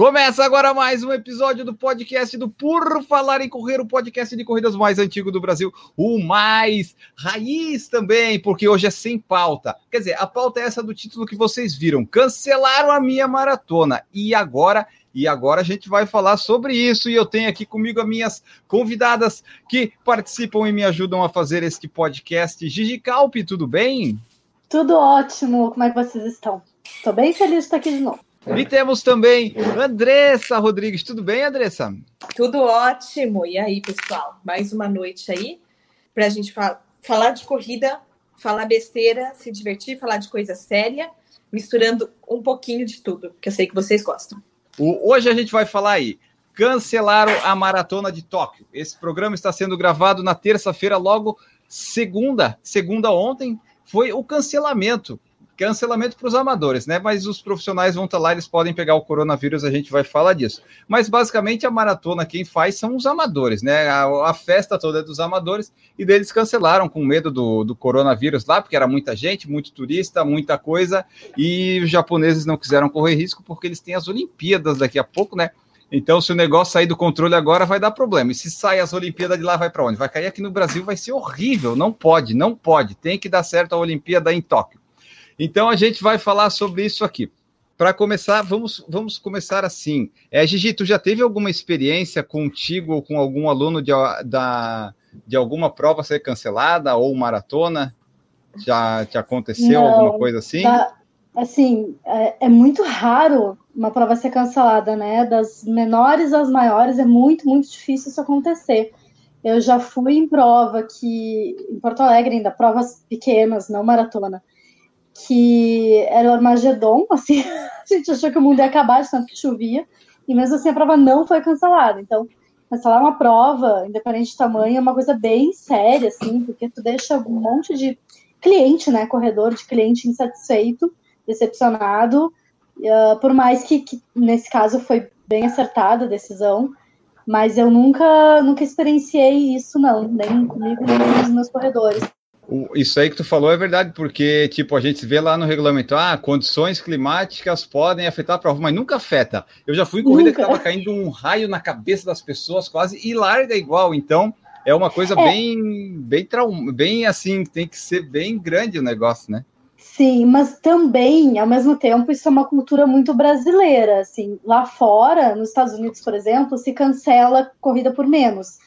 Começa agora mais um episódio do podcast do Por Falar em Correr, o podcast de corridas mais antigo do Brasil, o mais raiz também, porque hoje é sem pauta. Quer dizer, a pauta é essa do título que vocês viram. Cancelaram a minha maratona. E agora e agora a gente vai falar sobre isso. E eu tenho aqui comigo as minhas convidadas que participam e me ajudam a fazer este podcast. Gigi Calpe, tudo bem? Tudo ótimo. Como é que vocês estão? Estou bem feliz de estar aqui de novo. E temos também Andressa Rodrigues. Tudo bem, Andressa? Tudo ótimo. E aí, pessoal? Mais uma noite aí para a gente fa falar de corrida, falar besteira, se divertir, falar de coisa séria, misturando um pouquinho de tudo, que eu sei que vocês gostam. O, hoje a gente vai falar aí. Cancelaram a maratona de Tóquio. Esse programa está sendo gravado na terça-feira, logo segunda, segunda ontem, foi o cancelamento cancelamento para os amadores, né? Mas os profissionais vão estar lá, eles podem pegar o coronavírus, a gente vai falar disso. Mas basicamente a maratona quem faz são os amadores, né? A, a festa toda é dos amadores e deles cancelaram com medo do, do coronavírus lá, porque era muita gente, muito turista, muita coisa, e os japoneses não quiseram correr risco porque eles têm as Olimpíadas daqui a pouco, né? Então, se o negócio sair do controle agora, vai dar problema. E se sai as Olimpíadas de lá, vai para onde? Vai cair aqui no Brasil, vai ser horrível. Não pode, não pode. Tem que dar certo a Olimpíada em Tóquio. Então a gente vai falar sobre isso aqui. Para começar, vamos, vamos começar assim. É, Gigi, tu já teve alguma experiência contigo ou com algum aluno de, da, de alguma prova ser cancelada ou maratona? Já te aconteceu Não, alguma coisa assim? Tá, assim, é, é, muito raro uma prova ser cancelada, né? Das menores às maiores é muito, muito difícil isso acontecer. Eu já fui em prova que, em Porto Alegre ainda, provas pequenas, não maratona, que era o Armagedon, assim, a gente achou que o mundo ia acabar de tanto que chovia, e mesmo assim a prova não foi cancelada. Então, cancelar uma prova, independente de tamanho, é uma coisa bem séria, assim, porque tu deixa um monte de cliente, né, corredor de cliente insatisfeito, decepcionado, uh, por mais que, que, nesse caso foi bem acertada a decisão, mas eu nunca, nunca experienciei isso, não, nem comigo, nem com os meus corredores isso aí que tu falou é verdade, porque, tipo, a gente vê lá no regulamento, ah, condições climáticas podem afetar a prova, mas nunca afeta. Eu já fui em corrida nunca. que estava caindo um raio na cabeça das pessoas quase e larga igual, então é uma coisa é. bem, bem, traum, bem assim, tem que ser bem grande o negócio, né? Sim, mas também, ao mesmo tempo, isso é uma cultura muito brasileira, assim, lá fora, nos Estados Unidos, por exemplo, se cancela corrida por menos.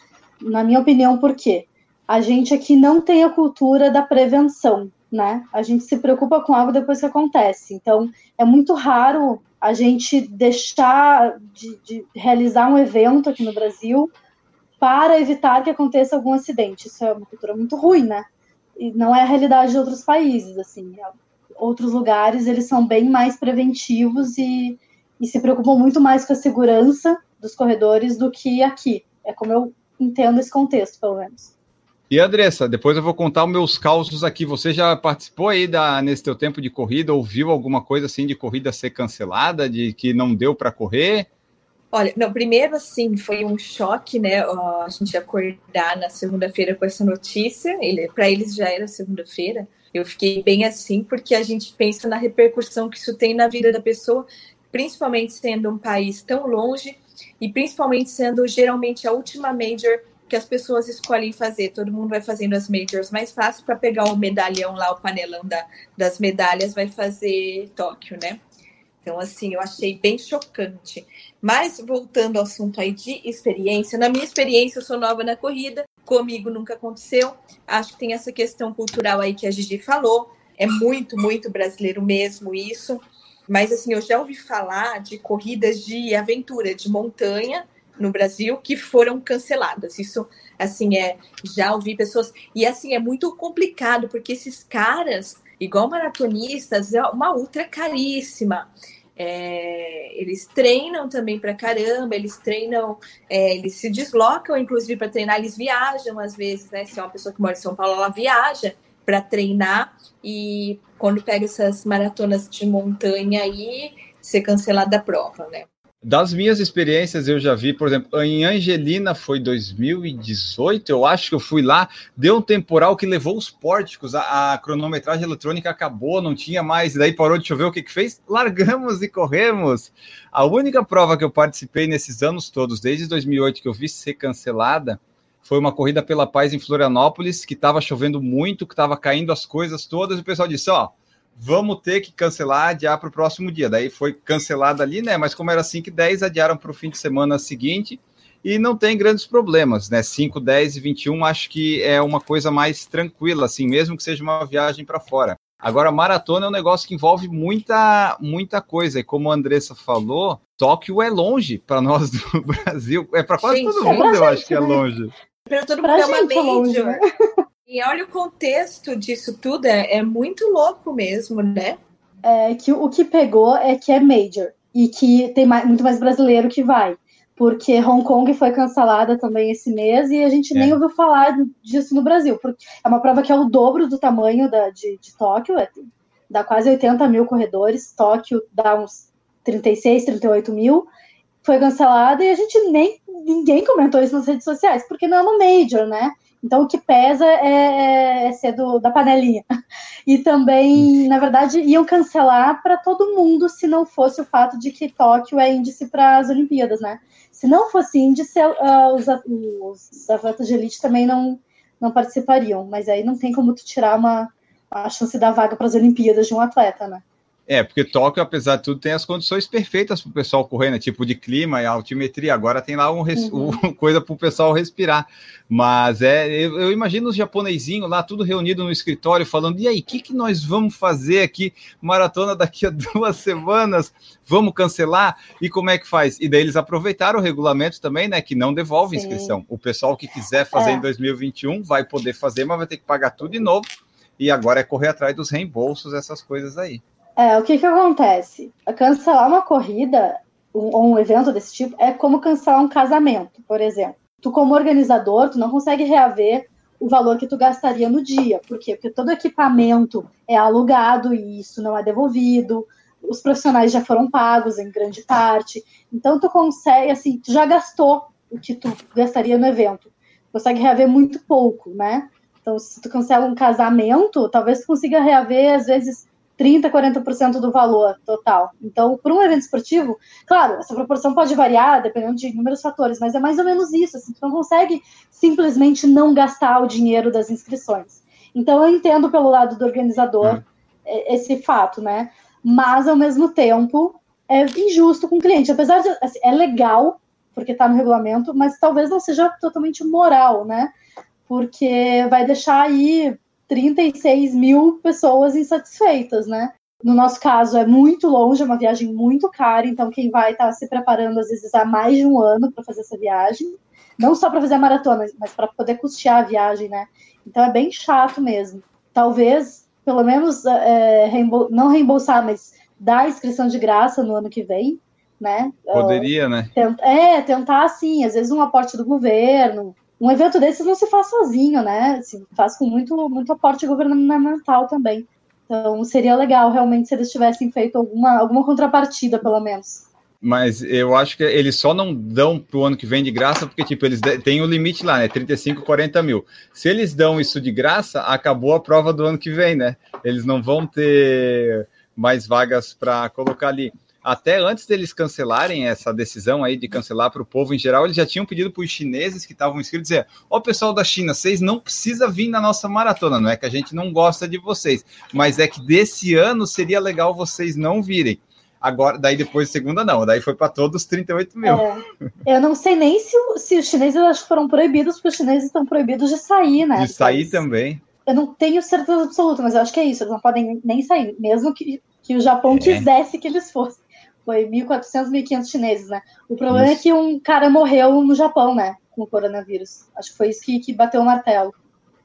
Na minha opinião, por quê? A gente aqui não tem a cultura da prevenção, né? A gente se preocupa com algo depois que acontece. Então, é muito raro a gente deixar de, de realizar um evento aqui no Brasil para evitar que aconteça algum acidente. Isso é uma cultura muito ruim, né? E não é a realidade de outros países, assim. Outros lugares, eles são bem mais preventivos e, e se preocupam muito mais com a segurança dos corredores do que aqui. É como eu entendo esse contexto, pelo menos. E Andressa, depois eu vou contar os meus causos aqui. Você já participou aí da, nesse teu tempo de corrida? Ouviu alguma coisa assim de corrida ser cancelada, de que não deu para correr? Olha, não, primeiro assim, foi um choque, né? A gente acordar na segunda-feira com essa notícia. Ele, para eles já era segunda-feira. Eu fiquei bem assim, porque a gente pensa na repercussão que isso tem na vida da pessoa, principalmente sendo um país tão longe e principalmente sendo geralmente a última major que as pessoas escolhem fazer. Todo mundo vai fazendo as majors mais fácil para pegar o medalhão lá, o panelão da, das medalhas, vai fazer Tóquio, né? Então, assim, eu achei bem chocante. Mas, voltando ao assunto aí de experiência, na minha experiência, eu sou nova na corrida, comigo nunca aconteceu. Acho que tem essa questão cultural aí que a Gigi falou. É muito, muito brasileiro mesmo isso. Mas, assim, eu já ouvi falar de corridas de aventura, de montanha, no Brasil que foram canceladas. Isso, assim, é. Já ouvi pessoas. E, assim, é muito complicado, porque esses caras, igual maratonistas, é uma ultra caríssima. É, eles treinam também para caramba, eles treinam, é, eles se deslocam, inclusive, para treinar, eles viajam às vezes, né? Se é uma pessoa que mora em São Paulo, ela viaja. para treinar e quando pega essas maratonas de montanha aí ser cancelada a prova, né? Das minhas experiências, eu já vi, por exemplo, em Angelina foi 2018, eu acho que eu fui lá, deu um temporal que levou os pórticos, a, a cronometragem eletrônica acabou, não tinha mais, daí parou de chover, o que que fez? Largamos e corremos. A única prova que eu participei nesses anos todos, desde 2008 que eu vi ser cancelada, foi uma corrida pela paz em Florianópolis, que estava chovendo muito, que estava caindo as coisas todas, e o pessoal disse, ó, vamos ter que cancelar, adiar para o próximo dia. Daí foi cancelado ali, né? Mas como era 5 e 10, adiaram para o fim de semana seguinte e não tem grandes problemas, né? 5, 10 e 21 acho que é uma coisa mais tranquila, assim, mesmo que seja uma viagem para fora. Agora, maratona é um negócio que envolve muita, muita coisa. E como a Andressa falou, Tóquio é longe para nós do Brasil. É para quase Gente, todo é mundo, eu acho que é longe. Para todo mundo pra é uma major. Longe, né? E olha o contexto disso tudo, é, é muito louco mesmo, né? É que o que pegou é que é major e que tem mais, muito mais brasileiro que vai, porque Hong Kong foi cancelada também esse mês e a gente é. nem ouviu falar disso no Brasil, porque é uma prova que é o dobro do tamanho da, de, de Tóquio, é, dá quase 80 mil corredores, Tóquio dá uns 36, 38 mil, foi cancelada e a gente nem ninguém comentou isso nas redes sociais, porque não é uma major, né? Então, o que pesa é, é ser do, da panelinha. E também, na verdade, iam cancelar para todo mundo se não fosse o fato de que Tóquio é índice para as Olimpíadas, né? Se não fosse índice, uh, os, os, atletas de elite também não, não participariam. Mas aí não tem como tu tirar uma, a chance da vaga para as Olimpíadas de um atleta, né? É, porque Tóquio, apesar de tudo, tem as condições perfeitas para o pessoal correr, né? Tipo de clima e altimetria. Agora tem lá um, uhum. um coisa para o pessoal respirar. Mas é, eu, eu, imagino os japonesinhos lá, tudo reunido no escritório, falando: e aí, o que, que nós vamos fazer aqui? Maratona daqui a duas semanas, vamos cancelar? E como é que faz? E daí eles aproveitaram o regulamento também, né? Que não devolve Sim. inscrição. O pessoal que quiser fazer é. em 2021 vai poder fazer, mas vai ter que pagar tudo de novo. E agora é correr atrás dos reembolsos, essas coisas aí. É, o que que acontece? Cancelar uma corrida ou um, um evento desse tipo é como cancelar um casamento, por exemplo. Tu, como organizador, tu não consegue reaver o valor que tu gastaria no dia. Por quê? Porque todo equipamento é alugado e isso não é devolvido. Os profissionais já foram pagos em grande parte. Então, tu consegue, assim, tu já gastou o que tu gastaria no evento. Consegue reaver muito pouco, né? Então, se tu cancela um casamento, talvez tu consiga reaver, às vezes, 30%, 40% do valor total. Então, para um evento esportivo, claro, essa proporção pode variar dependendo de inúmeros fatores, mas é mais ou menos isso. Assim, tu não consegue simplesmente não gastar o dinheiro das inscrições. Então, eu entendo pelo lado do organizador hum. esse fato, né? Mas, ao mesmo tempo, é injusto com o cliente. Apesar de. Assim, é legal, porque está no regulamento, mas talvez não seja totalmente moral, né? Porque vai deixar aí 36 mil pessoas insatisfeitas, né? No nosso caso, é muito longe, é uma viagem muito cara, então quem vai estar tá se preparando, às vezes, há mais de um ano para fazer essa viagem. Não só para fazer a maratona, mas para poder custear a viagem, né? Então é bem chato mesmo. Talvez, pelo menos, é, reembol não reembolsar, mas dar inscrição de graça no ano que vem, né? Poderia, uh, né? Tent é, tentar, assim, às vezes um aporte do governo, um evento desses não se faz sozinho, né? Se faz com muito, muito aporte governamental também. Então seria legal realmente se eles tivessem feito alguma, alguma contrapartida, pelo menos. Mas eu acho que eles só não dão para o ano que vem de graça, porque, tipo, eles têm o limite lá, né? 35, 40 mil. Se eles dão isso de graça, acabou a prova do ano que vem, né? Eles não vão ter mais vagas para colocar ali até antes deles cancelarem essa decisão aí de cancelar para o povo em geral, eles já tinham pedido para os chineses que estavam inscritos dizer: Ó, oh, pessoal da China, vocês não precisam vir na nossa maratona, não é que a gente não gosta de vocês, mas é que desse ano seria legal vocês não virem. Agora, daí depois segunda não, daí foi para todos 38 mil. É, eu não sei nem se, se os chineses acho que foram proibidos, porque os chineses estão proibidos de sair, né? De sair também. Eu não tenho certeza absoluta, mas eu acho que é isso, eles não podem nem sair, mesmo que, que o Japão é. quisesse que eles fossem. Foi 1.400, 1.500 chineses, né? O problema é isso. é que um cara morreu no Japão, né? Com o coronavírus. Acho que foi isso que, que bateu o martelo.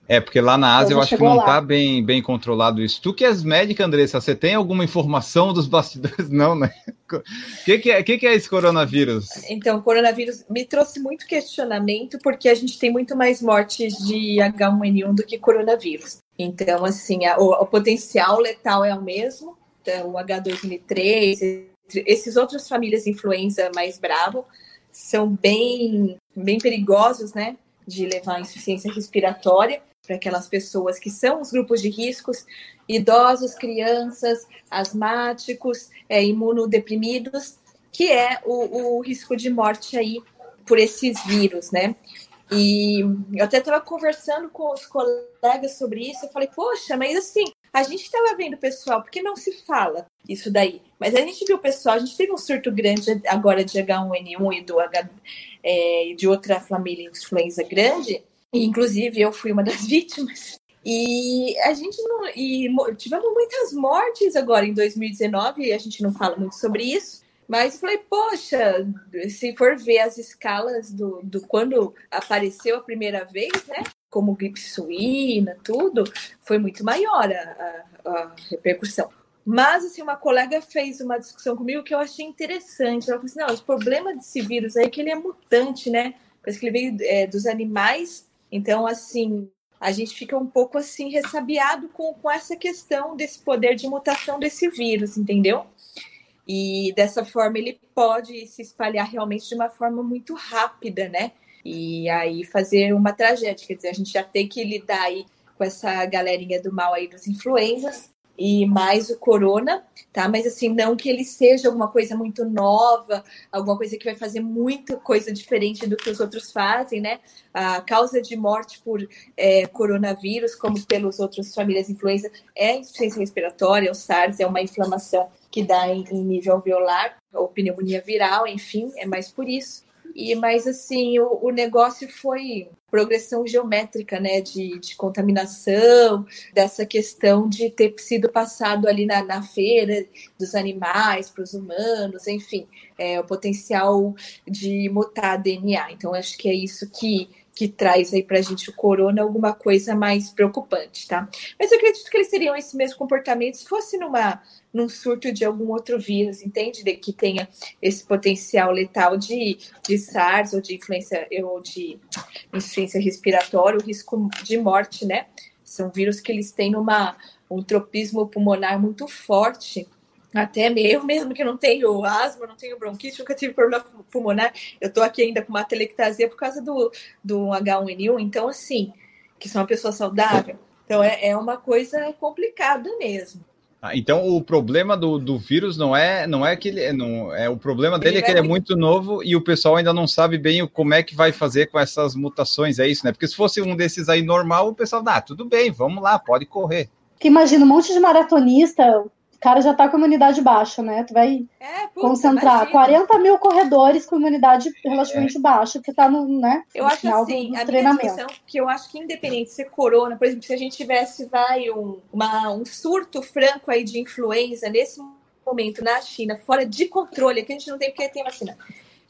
É, porque lá na Ásia eu acho que não está bem, bem controlado isso. Tu que és médica, Andressa, você tem alguma informação dos bastidores? Não, né? O que, que, é, que, que é esse coronavírus? Então, o coronavírus me trouxe muito questionamento, porque a gente tem muito mais mortes de H1N1 do que coronavírus. Então, assim, a, o, o, potencial letal é o mesmo, então, o H2N3, esses outras famílias influenza mais bravo são bem, bem perigosos, né, de levar insuficiência respiratória para aquelas pessoas que são os grupos de riscos, idosos, crianças, asmáticos, é, imunodeprimidos, que é o, o risco de morte aí por esses vírus, né? E eu até estava conversando com os colegas sobre isso. Eu falei, poxa, mas assim, a gente estava vendo pessoal, porque não se fala isso daí? Mas a gente viu o pessoal, a gente teve um surto grande agora de H1N1 e do H, é, de outra família influenza grande. E, inclusive, eu fui uma das vítimas. E a gente não. E tivemos muitas mortes agora em 2019, e a gente não fala muito sobre isso. Mas falei, poxa, se for ver as escalas do, do quando apareceu a primeira vez, né? Como gripe suína, tudo, foi muito maior a, a, a repercussão. Mas, assim, uma colega fez uma discussão comigo que eu achei interessante. Ela falou assim: não, o problema desse vírus aí é que ele é mutante, né? Parece que ele veio é, dos animais. Então, assim, a gente fica um pouco assim ressabiado com, com essa questão desse poder de mutação desse vírus, entendeu? E dessa forma ele pode se espalhar realmente de uma forma muito rápida, né? E aí fazer uma tragédia. Quer dizer, a gente já tem que lidar aí com essa galerinha do mal aí dos influenzas e mais o corona, tá? Mas assim, não que ele seja alguma coisa muito nova, alguma coisa que vai fazer muita coisa diferente do que os outros fazem, né? A causa de morte por é, coronavírus, como pelos outros famílias influenza, é insuficiência respiratória, o SARS, é uma inflamação que dá em, em nível alveolar, ou pneumonia viral, enfim, é mais por isso. E mas assim, o, o negócio foi progressão geométrica, né, de, de, contaminação, dessa questão de ter sido passado ali na, na feira dos animais para os humanos, enfim, é, o potencial de mutar DNA. Então, acho que é isso que que traz aí para a gente o corona alguma coisa mais preocupante, tá? Mas eu acredito que eles teriam esse mesmo comportamento se fosse numa, num surto de algum outro vírus, entende? De, que tenha esse potencial letal de, de SARS ou de influência ou de insuficiência respiratória, o risco de morte, né? São vírus que eles têm uma, um tropismo pulmonar muito forte até eu mesmo que não tenho asma, não tenho bronquite, nunca tive problema pulmonar, eu tô aqui ainda com uma telectasia por causa do, do H1N1, então assim, que sou uma pessoa saudável, então é, é uma coisa complicada mesmo. Ah, então o problema do, do vírus não é não é que ele não é o problema dele ele é que ele é muito novo e o pessoal ainda não sabe bem como é que vai fazer com essas mutações, é isso, né? Porque se fosse um desses aí normal, o pessoal, ah, tudo bem, vamos lá, pode correr. Que imagina um monte de maratonista o cara já tá com imunidade baixa, né? Tu vai é, puta, concentrar imagina. 40 mil corredores com imunidade relativamente é. baixa, porque tá no, né, eu no acho final assim, do, do a treinamento. Minha que eu acho que independente de ser corona, por exemplo, se a gente tivesse vai um, uma, um surto franco aí de influenza nesse momento na China, fora de controle, que a gente não tem porque tem vacina.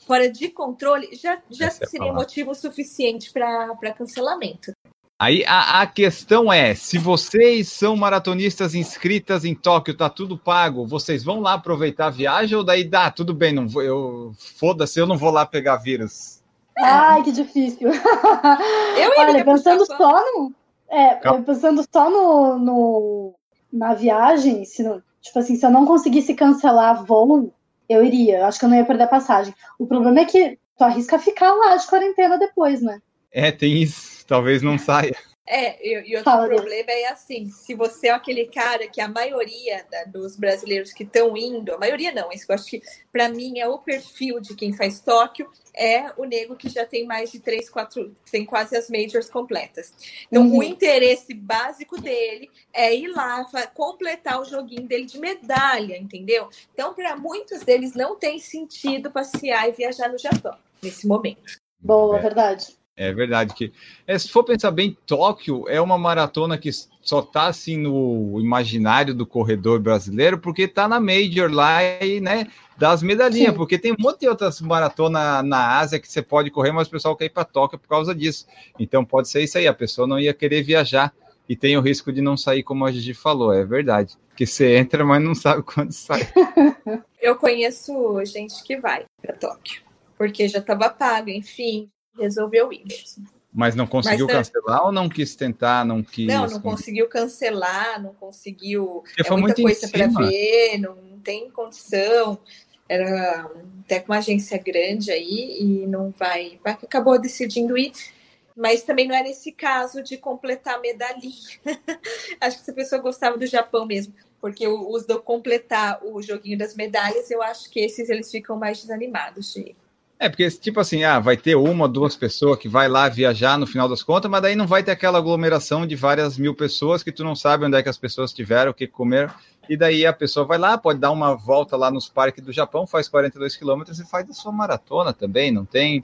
Fora de controle, já, já é seria motivo suficiente para cancelamento. Aí a, a, questão é: se vocês são maratonistas inscritas em Tóquio, tá tudo pago, vocês vão lá aproveitar a viagem ou daí dá, tudo bem, não vou, eu foda-se, eu não vou lá pegar vírus. Ai, que difícil. Eu Olha, pensando só no. É, pensando só no, no, na viagem, se não, tipo assim, se eu não conseguisse cancelar voo, eu iria. Acho que eu não ia perder a passagem. O problema é que tu arrisca ficar lá de quarentena depois, né? É, tem isso. Talvez não saia. É, e, e outro Fala problema é assim, se você é aquele cara que a maioria da, dos brasileiros que estão indo, a maioria não, isso eu acho que para mim é o perfil de quem faz Tóquio, é o nego que já tem mais de três, quatro, tem quase as majors completas. Então, uhum. o interesse básico dele é ir lá, completar o joguinho dele de medalha, entendeu? Então, para muitos deles não tem sentido passear e viajar no Japão nesse momento. Boa, é. verdade. É verdade que, é, se for pensar bem, Tóquio é uma maratona que só tá assim no imaginário do corredor brasileiro, porque tá na Major lá e, né, das medalhinhas, Sim. porque tem um monte de outras maratonas na Ásia que você pode correr, mas o pessoal quer ir para Tóquio por causa disso. Então pode ser isso aí, a pessoa não ia querer viajar e tem o risco de não sair, como a gente falou, é verdade. Que você entra, mas não sabe quando sai. Eu conheço gente que vai para Tóquio, porque já estava pago, enfim, resolveu ir. Mas não conseguiu Mas, cancelar ou não quis tentar, não quis. Não, não conseguiu cancelar, não conseguiu. Porque é muita coisa para ver, não, não tem condição. Era até com uma agência grande aí e não vai. Acabou decidindo ir. Mas também não era esse caso de completar a medalhinha. Acho que essa pessoa gostava do Japão mesmo. Porque os do completar o joguinho das medalhas, eu acho que esses eles ficam mais desanimados. É, porque, tipo assim, ah, vai ter uma, duas pessoas que vai lá viajar no final das contas, mas daí não vai ter aquela aglomeração de várias mil pessoas que tu não sabe onde é que as pessoas tiveram, o que comer. E daí a pessoa vai lá, pode dar uma volta lá nos parques do Japão, faz 42 quilômetros e faz a sua maratona também, não tem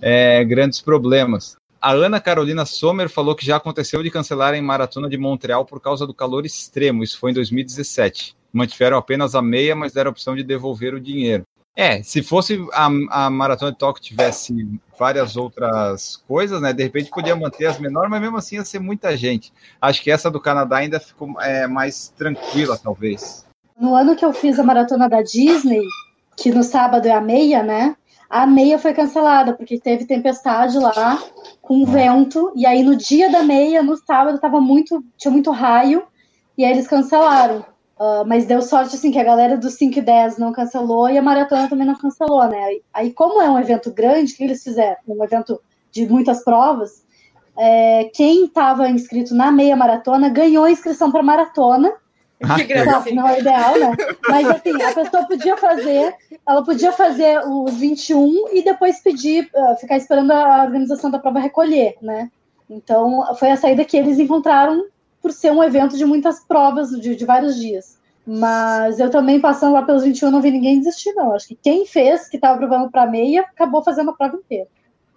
é, grandes problemas. A Ana Carolina Sommer falou que já aconteceu de cancelarem maratona de Montreal por causa do calor extremo. Isso foi em 2017. Mantiveram apenas a meia, mas deram a opção de devolver o dinheiro. É, se fosse a, a maratona de Tóquio tivesse várias outras coisas, né? De repente podia manter as menores, mas mesmo assim ia ser muita gente. Acho que essa do Canadá ainda ficou é, mais tranquila, talvez. No ano que eu fiz a maratona da Disney, que no sábado é a meia, né? A meia foi cancelada, porque teve tempestade lá, com vento, e aí no dia da meia, no sábado, tava muito, tinha muito raio, e aí eles cancelaram. Uh, mas deu sorte, assim, que a galera do 5 e 10 não cancelou e a maratona também não cancelou, né? Aí, aí como é um evento grande, o que eles fizeram? Um evento de muitas provas, é, quem estava inscrito na meia maratona ganhou a inscrição para maratona, Ah, Que graça. Não é ideal, né? Mas assim, a pessoa podia fazer, ela podia fazer os 21 e depois pedir, uh, ficar esperando a organização da prova recolher, né? Então, foi a saída que eles encontraram por ser um evento de muitas provas, de, de vários dias. Mas eu também, passando lá pelos 21, não vi ninguém desistir, não. Acho que quem fez, que estava provando para meia, acabou fazendo a prova inteira.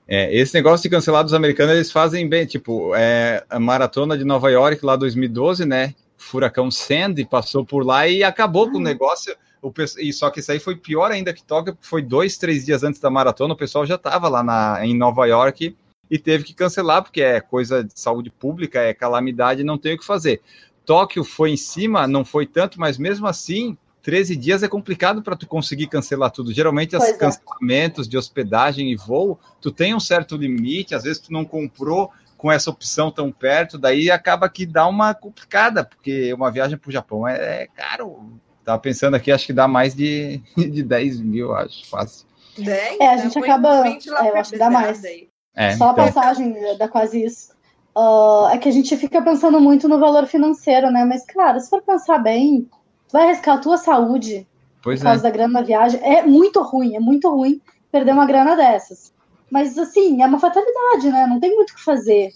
É, esse negócio de cancelar dos americanos, eles fazem bem, tipo, é, a maratona de Nova York, lá 2012, né? Furacão Sandy passou por lá e acabou com o negócio. O, e só que isso aí foi pior ainda que Tóquio, porque foi dois, três dias antes da maratona, o pessoal já estava lá na, em Nova York e teve que cancelar, porque é coisa de saúde pública, é calamidade, não tem o que fazer. Tóquio foi em cima, não foi tanto, mas mesmo assim, 13 dias é complicado para tu conseguir cancelar tudo. Geralmente, os é. cancelamentos de hospedagem e voo, tu tem um certo limite, às vezes tu não comprou com essa opção tão perto, daí acaba que dá uma complicada, porque uma viagem para o Japão é, é caro. Tava pensando aqui, acho que dá mais de, de 10 mil, acho, fácil. Dez, É, a né? gente acaba- uns 20 lá é, eu acho que dá mais. aí. É, Só a então, passagem dá quase isso. Ah, é que a gente fica pensando muito no valor financeiro, né? Mas, cara, se for pensar bem, tu vai arriscar a tua saúde pois por é. causa da grana da viagem. É muito ruim, é muito ruim perder uma grana dessas. Mas, assim, é uma fatalidade, né? Não tem muito o que fazer.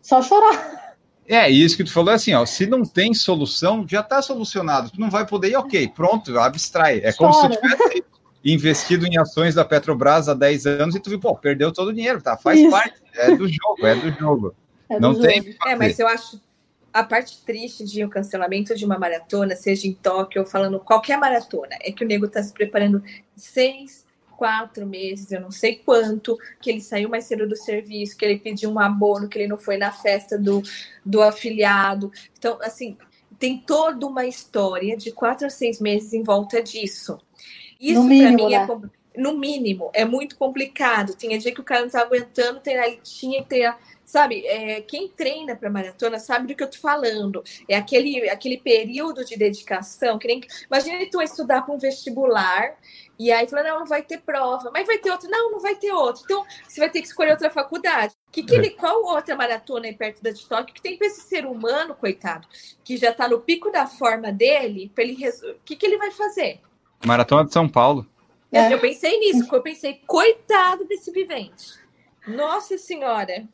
Só chorar. É, isso que tu falou é assim, ó, se não tem solução, já tá solucionado. Tu não vai poder ir, ok, pronto, abstrai. É como se tu tivesse investido em ações da Petrobras há 10 anos e tu viu, pô, perdeu todo o dinheiro, tá? Faz Isso. parte, é do jogo, é do jogo. É do não jogo. tem É, mas eu acho a parte triste de um cancelamento de uma maratona, seja em Tóquio ou falando qualquer maratona, é que o nego tá se preparando seis, quatro meses, eu não sei quanto, que ele saiu mais cedo do serviço, que ele pediu um abono, que ele não foi na festa do, do afiliado. Então, assim, tem toda uma história de quatro a seis meses em volta disso. Isso, No para mínimo, mim, é né? com- no mínimo, é muito complicado. Tinha dia que o cara não tá aguentando treinar, ele tinha que treinar. Sabe, é, quem treina para maratona sabe do que eu tô falando. É aquele, aquele período de dedicação que nem. Imagina tu estudar para um vestibular e aí fala, não, não vai ter prova, mas vai ter outro. Não, não vai ter outro. Então, você vai ter que escolher outra faculdade. Que que ele, qual outra maratona aí perto da de Tóquio que tem para esse ser humano, coitado, que já tá no pico da forma dele, para ele. O que, que ele vai fazer? Maratona de São Paulo. É. Eu pensei nisso, eu pensei, coitado desse vivente. Nossa senhora.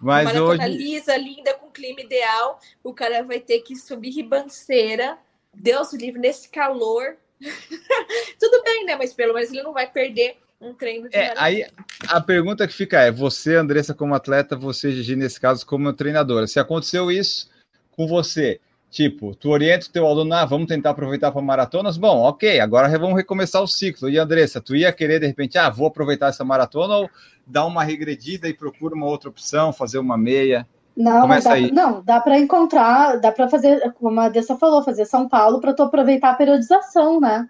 Mas Maratona hoje, lisa, linda, com clima ideal. O cara vai ter que subir ribanceira. Deus o livre, nesse calor. Tudo bem, né? Mas pelo menos ele não vai perder um treino de é, maratona. aí a pergunta que fica é, você, Andressa, como atleta, você, Gigi, nesse caso, como treinadora, se aconteceu isso com você, tipo, tu orienta o teu aluno, ah, vamos tentar aproveitar para maratonas, bom, ok, agora vamos recomeçar o ciclo. E Andressa, tu ia querer, de repente, ah, vou aproveitar essa maratona ou dar uma regredida e procura uma outra opção, fazer uma meia? Não, mas Começa dá, aí. não, dá para encontrar, dá para fazer, como a Dessa falou, fazer São Paulo para tu aproveitar a periodização, né?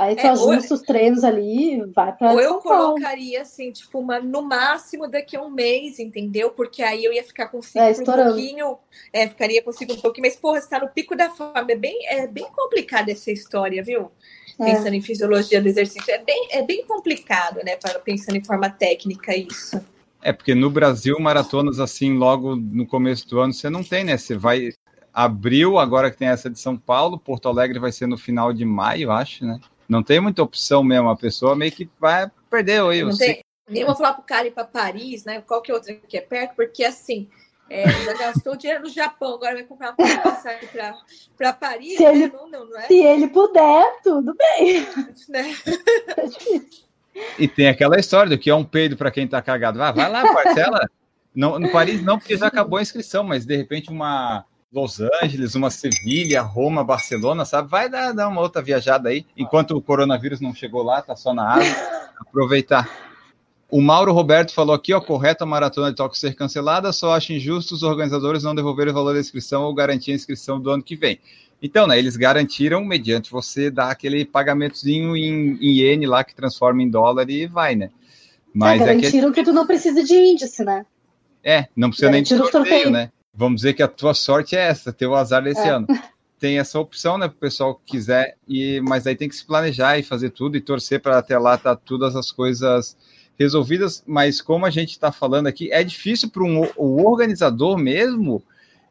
Aí tu é, ajusta os treinos ali vai para Ou eu colocaria assim, tipo, uma, no máximo daqui a um mês, entendeu? Porque aí eu ia ficar com ciclo é, um pouquinho. É, ficaria com ciclo um pouquinho, mas, porra, você tá no pico da forma. É bem, é bem complicada essa história, viu? É. Pensando em fisiologia do exercício. É bem, é bem complicado, né? Para pensando em forma técnica, isso. É, porque no Brasil, maratonas assim, logo no começo do ano, você não tem, né? Você vai. Abril, agora que tem essa de São Paulo, Porto Alegre vai ser no final de maio, acho, né? Não tem muita opção mesmo, a pessoa meio que vai perder aí. Não tem, nem vou falar pro cara ir para Paris, né? Qual que é outra que é perto, porque assim, é, já gastou dinheiro no Japão, agora vai comprar uma passagem para Paris. Se, né? ele, não, não, não é? se ele puder, tudo bem. Né? E tem aquela história do que é um peido para quem tá cagado. Ah, vai lá, parcela. Não, no Paris não, porque já acabou a inscrição, mas de repente uma Los Angeles, uma Sevilha, Roma, Barcelona, sabe? Vai dar, dar uma outra viajada aí, enquanto o coronavírus não chegou lá, tá só na área, aproveitar. O Mauro Roberto falou aqui, ó, correto a maratona de Tóquio ser cancelada, só acho injusto os organizadores não devolverem o valor da inscrição ou garantir a inscrição do ano que vem. Então, né, eles garantiram mediante você dar aquele pagamentozinho em, em iene lá que transforma em dólar e vai, né? Mas é, garantiram é que... que tu não precisa de índice, né? É, não precisa garantiram nem de sorteio, sorteio, né? Vamos dizer que a tua sorte é essa, ter o azar desse é. ano. Tem essa opção, né, para o pessoal que quiser, e, mas aí tem que se planejar e fazer tudo e torcer para até lá estar tá todas as coisas resolvidas. Mas como a gente está falando aqui, é difícil para um, o organizador mesmo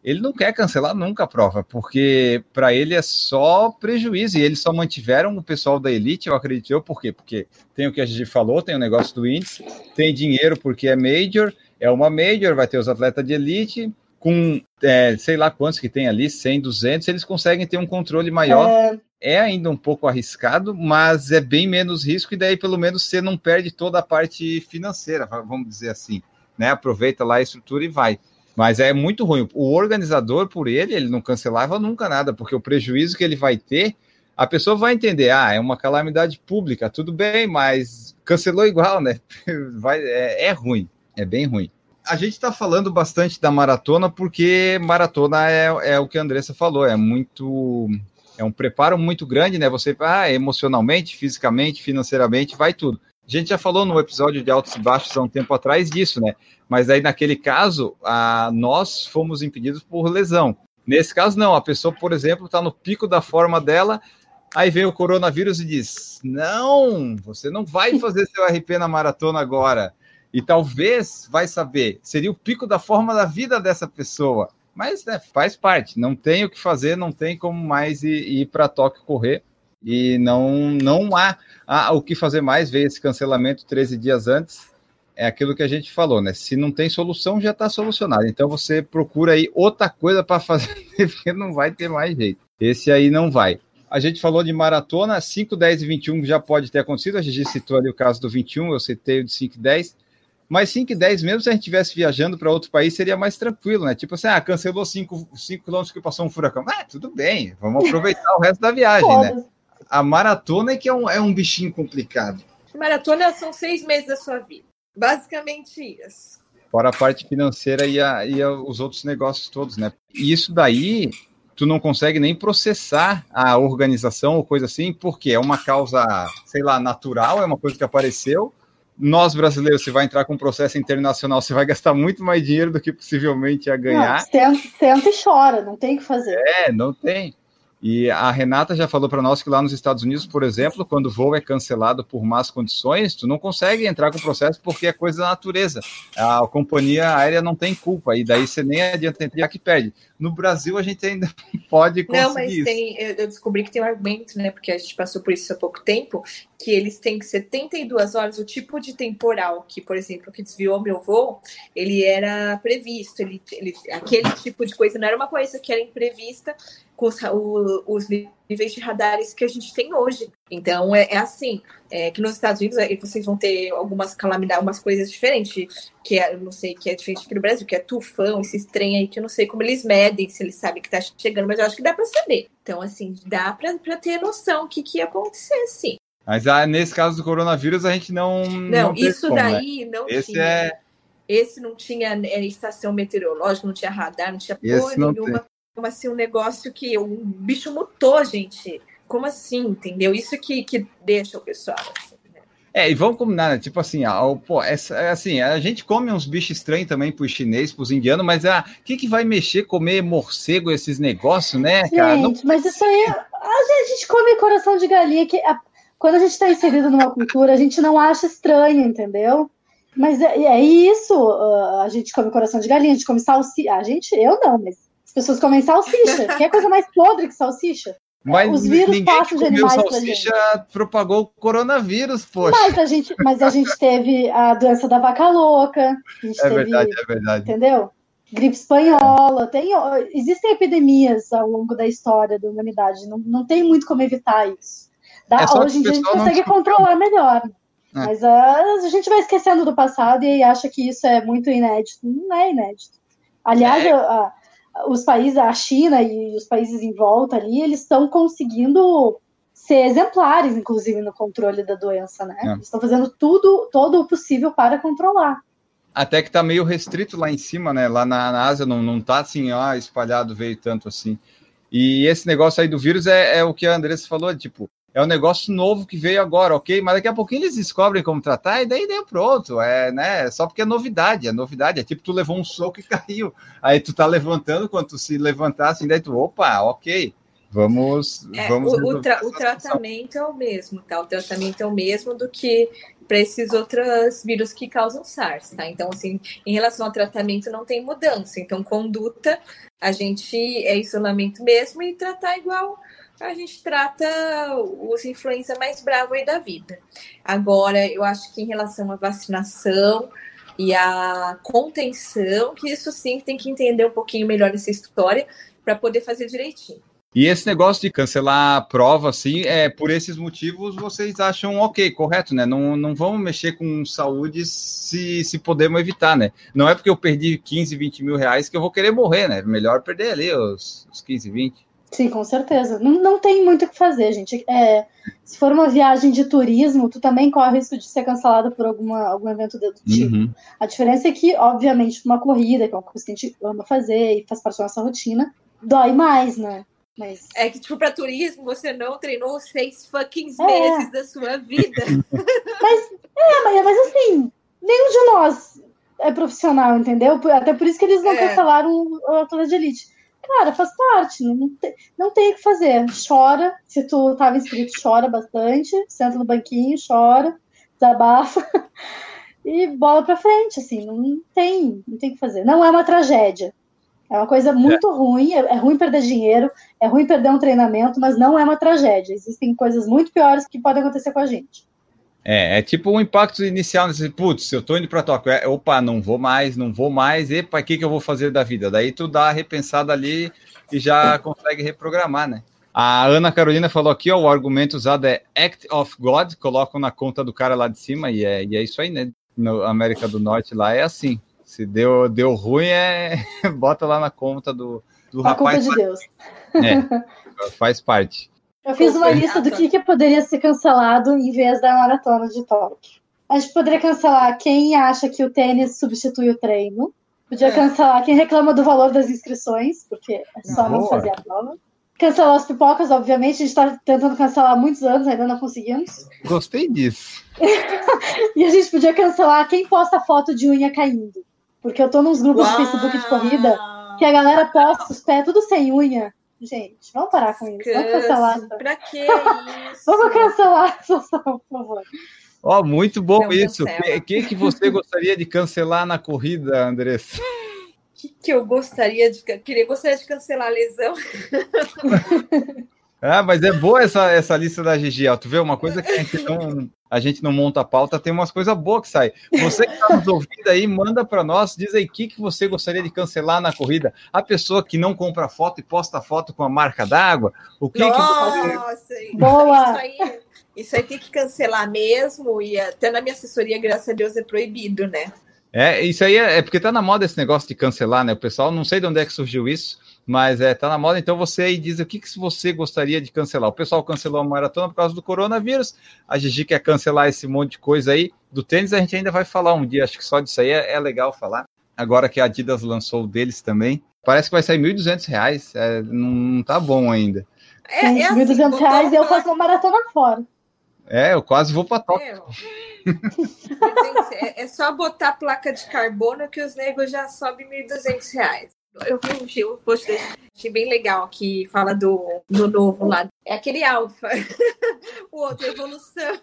ele não quer cancelar nunca a prova, porque para ele é só prejuízo, e eles só mantiveram o pessoal da elite, eu acredito, por quê? Porque tem o que a gente falou, tem o negócio do índice, tem dinheiro porque é major, é uma major, vai ter os atletas de elite, com é, sei lá quantos que tem ali, 100, 200, eles conseguem ter um controle maior. É... é... ainda um pouco arriscado, mas é bem menos risco, e daí pelo menos você não perde toda a parte financeira, vamos dizer assim. Né? Aproveita lá a estrutura e vai. Mas é muito ruim. O organizador, por ele, ele não cancelava nunca nada, porque o prejuízo que ele vai ter, a pessoa vai entender, ah, é uma calamidade pública, tudo bem, mas cancelou igual, né? Vai, é, é ruim, é bem ruim a gente está falando bastante da maratona porque maratona é, é o que a Andressa falou, é muito. É um preparo muito grande, né? Você, ah, emocionalmente, fisicamente, financeiramente, vai tudo. A gente já falou no episódio de altos e baixos há um tempo atrás disso, né? Mas aí, naquele caso, a, nós fomos impedidos por lesão. Nesse caso, não. A pessoa, por exemplo, está no pico da forma dela, aí vem o coronavírus e diz: Não, você não vai fazer seu RP na maratona agora e talvez, vai saber, seria o pico da forma da vida dessa pessoa. Mas né, faz parte, não tem o que fazer, não tem como mais ir, ir para Tóquio correr. E não, não há, há o que fazer mais, ver esse cancelamento 13 dias antes. É aquilo que a gente falou, né? Se não tem solução, já está solucionado. Então você procura aí outra coisa para fazer, porque não vai ter mais jeito. Esse aí não vai. A gente falou de maratona, 5, 10 e 21 já pode ter acontecido. A gente citou ali o caso do 21, eu citei o de 5 e 10. Mas 5 e 10, mesmo se a gente estivesse viajando para outro país, seria mais tranquilo, né? Tipo assim, ah, cancelou 5 quilômetros que passou um furacão. Ah, tudo bem, vamos aproveitar o resto da viagem, né? A maratona é que é um, é um bichinho complicado. Maratona são seis meses da sua vida. Basicamente isso. Fora a parte financeira e, a, e a, os outros negócios todos, né? E isso daí, tu não consegue nem processar a organização ou coisa assim, porque é uma causa, sei lá, natural, é uma coisa que apareceu, nós brasileiros, você vai entrar com um processo internacional, você vai gastar muito mais dinheiro do que possivelmente ia ganhar. Não, senta, senta e chora, não tem o que fazer. É, não tem. E a Renata já falou para nós que lá nos Estados Unidos, por exemplo, quando o voo é cancelado por más condições, tu não consegue entrar com o processo porque é coisa da natureza. A companhia aérea não tem culpa, e daí você nem adianta entrar que perde. No Brasil, a gente ainda pode conseguir Não, mas tem, eu descobri que tem um argumento, né, porque a gente passou por isso há pouco tempo, que eles têm 72 horas, o tipo de temporal que, por exemplo, que desviou meu voo, ele era previsto, ele, ele, aquele tipo de coisa não era uma coisa que era imprevista, com os, o, os níveis de radares que a gente tem hoje. Então, é, é assim, é, que nos Estados Unidos é, vocês vão ter algumas calamidades, algumas coisas diferentes, que é, eu não sei, que é diferente aqui no Brasil, que é tufão, esses trem aí, que eu não sei como eles medem, se eles sabem que tá chegando, mas eu acho que dá para saber. Então, assim, dá para ter noção o que, que ia acontecer, sim. Mas ah, nesse caso do coronavírus, a gente não. Não, não isso como, né? daí né? não Esse tinha. É... Esse não tinha é, estação meteorológica, não tinha radar, não tinha porra nenhuma. Assim, um negócio que um bicho mutou, gente. como assim, entendeu? Isso que, que deixa o pessoal assim. né? É, e vamos combinar, né? Tipo assim, ó, pô, essa, é assim, a gente come uns bichos estranhos também pros chineses, pros indianos, mas o ah, que, que vai mexer comer morcego, esses negócios, né, cara? Gente, Não... mas isso aí, a gente come coração de galinha, que a, quando a gente está inserido numa cultura, a gente não acha estranho, entendeu? Mas é, é isso, uh, a gente come coração de galinha, a gente come salsicha, a gente, eu não, mas as pessoas comem salsicha, que é coisa mais podre que salsicha. Mas Os vírus ninguém passam de animais salsicha propagou o coronavírus, poxa. Mas a, gente, mas a gente teve a doença da vaca louca. é teve, verdade, é verdade. Entendeu? Gripe espanhola. Tem, existem epidemias ao longo da história da humanidade. Não, não tem muito como evitar isso. Dá, é hoje em dia a gente consegue controlar melhor. É. Mas uh, a gente vai esquecendo do passado e acha que isso é muito inédito. Não é inédito. Aliás, é. a, os países, a China e os países em volta ali, eles estão conseguindo ser exemplares, inclusive, no controle da doença, né? É. estão fazendo tudo, todo o possível para controlar. Até que tá meio restrito lá em cima, né? Lá na, na Ásia não, não tá assim, ó, espalhado, veio tanto assim. E esse negócio aí do vírus é, é o que a Andressa falou, tipo, é um negócio novo que veio agora, ok? Mas daqui a pouquinho eles descobrem como tratar e daí deu pronto. É, né? Só porque é novidade, é novidade. É tipo, tu levou um soco e caiu. Aí tu tá levantando, quando tu se levantar assim, daí tu, opa, ok. Vamos. É, vamos o, o, tra o tratamento é o mesmo, tá? O tratamento é o mesmo do que para esses outros vírus que causam SARS, tá? Então, assim, em relação ao tratamento, não tem mudança. Então, conduta, a gente é isolamento mesmo e tratar igual a gente trata os influenza mais bravos aí da vida. Agora, eu acho que em relação à vacinação e à contenção, que isso sim tem que entender um pouquinho melhor essa história para poder fazer direitinho. E esse negócio de cancelar a prova, assim, é por esses motivos vocês acham ok, correto, né? Não, não vamos mexer com saúde se, se podemos evitar, né? Não é porque eu perdi 15, 20 mil reais que eu vou querer morrer, né? Melhor perder ali os, os 15, 20. Sim, com certeza. Não, não tem muito o que fazer, gente. É, se for uma viagem de turismo, tu também corre o risco de ser cancelado por alguma, algum evento do tipo. Uhum. A diferença é que, obviamente, uma corrida, que é uma coisa que a gente ama fazer e faz parte da nossa rotina, dói mais, né? Mas... É que, tipo, pra turismo, você não treinou seis fucking é. meses da sua vida. mas, é, mas, mas assim, nenhum de nós é profissional, entendeu? Até por isso que eles não é. cancelaram o atleta de elite Cara, faz parte, não tem, não tem o que fazer. Chora, se tu estava inscrito, chora bastante, senta no banquinho, chora, desabafa e bola para frente, assim, não tem, não tem o que fazer. Não é uma tragédia. É uma coisa muito é. ruim, é, é ruim perder dinheiro, é ruim perder um treinamento, mas não é uma tragédia. Existem coisas muito piores que podem acontecer com a gente. É, é tipo um impacto inicial, nesse, putz, eu tô indo para Tóquio, é, opa, não vou mais, não vou mais, epa, o que, que eu vou fazer da vida? Daí tu dá a repensada ali e já consegue reprogramar, né? A Ana Carolina falou aqui, ó, o argumento usado é Act of God, colocam na conta do cara lá de cima, e é, e é isso aí, né? Na América do Norte lá é assim. Se deu, deu ruim, é bota lá na conta do, do a rapaz. Culpa de Deus. É, faz parte. Eu fiz uma lista do que, que poderia ser cancelado em vez da maratona de Tóquio. A gente poderia cancelar quem acha que o tênis substitui o treino. Podia é. cancelar quem reclama do valor das inscrições, porque é só não, não fazer a prova. Cancelar as pipocas, obviamente. A gente está tentando cancelar há muitos anos, ainda não conseguimos. Gostei disso. e a gente podia cancelar quem posta foto de unha caindo. Porque eu tô nos grupos Uau. de Facebook de corrida que a galera posta os pés tudo sem unha. Gente, vamos parar com isso. Vamos cancelar. Pra que isso? vamos cancelar por favor. Ó, oh, muito bom Não isso. O que, que você gostaria de cancelar na corrida, Andressa? O que, que eu gostaria de. Queria gostaria de cancelar a lesão. Ah, mas é boa essa, essa lista da GG. Ó. Tu vê uma coisa que a gente não, a gente não monta a pauta, tem umas coisas boas que saem. Você que está nos ouvindo aí, manda para nós, diz aí o que, que você gostaria de cancelar na corrida. A pessoa que não compra foto e posta foto com a marca d'água. O que, Nossa, que Boa! Isso aí, isso aí tem que cancelar mesmo, e até na minha assessoria, graças a Deus, é proibido, né? É, isso aí é, é porque tá na moda esse negócio de cancelar, né? O pessoal não sei de onde é que surgiu isso mas é, tá na moda, então você aí diz o que, que você gostaria de cancelar. O pessoal cancelou a maratona por causa do coronavírus, a Gigi quer cancelar esse monte de coisa aí. Do tênis a gente ainda vai falar um dia, acho que só disso aí é, é legal falar. Agora que a Adidas lançou o deles também, parece que vai sair R$ 1.200, é, não, não tá bom ainda. É, é assim, 1.200 botou reais e eu faço uma maratona fora. É, eu quase vou para Tóquio. É. Gente, é, é só botar placa de carbono que os negros já sobem 1.200 reais. Eu vi um post achei bem legal que fala do, do novo lá. É aquele alfa, o outro, evolução.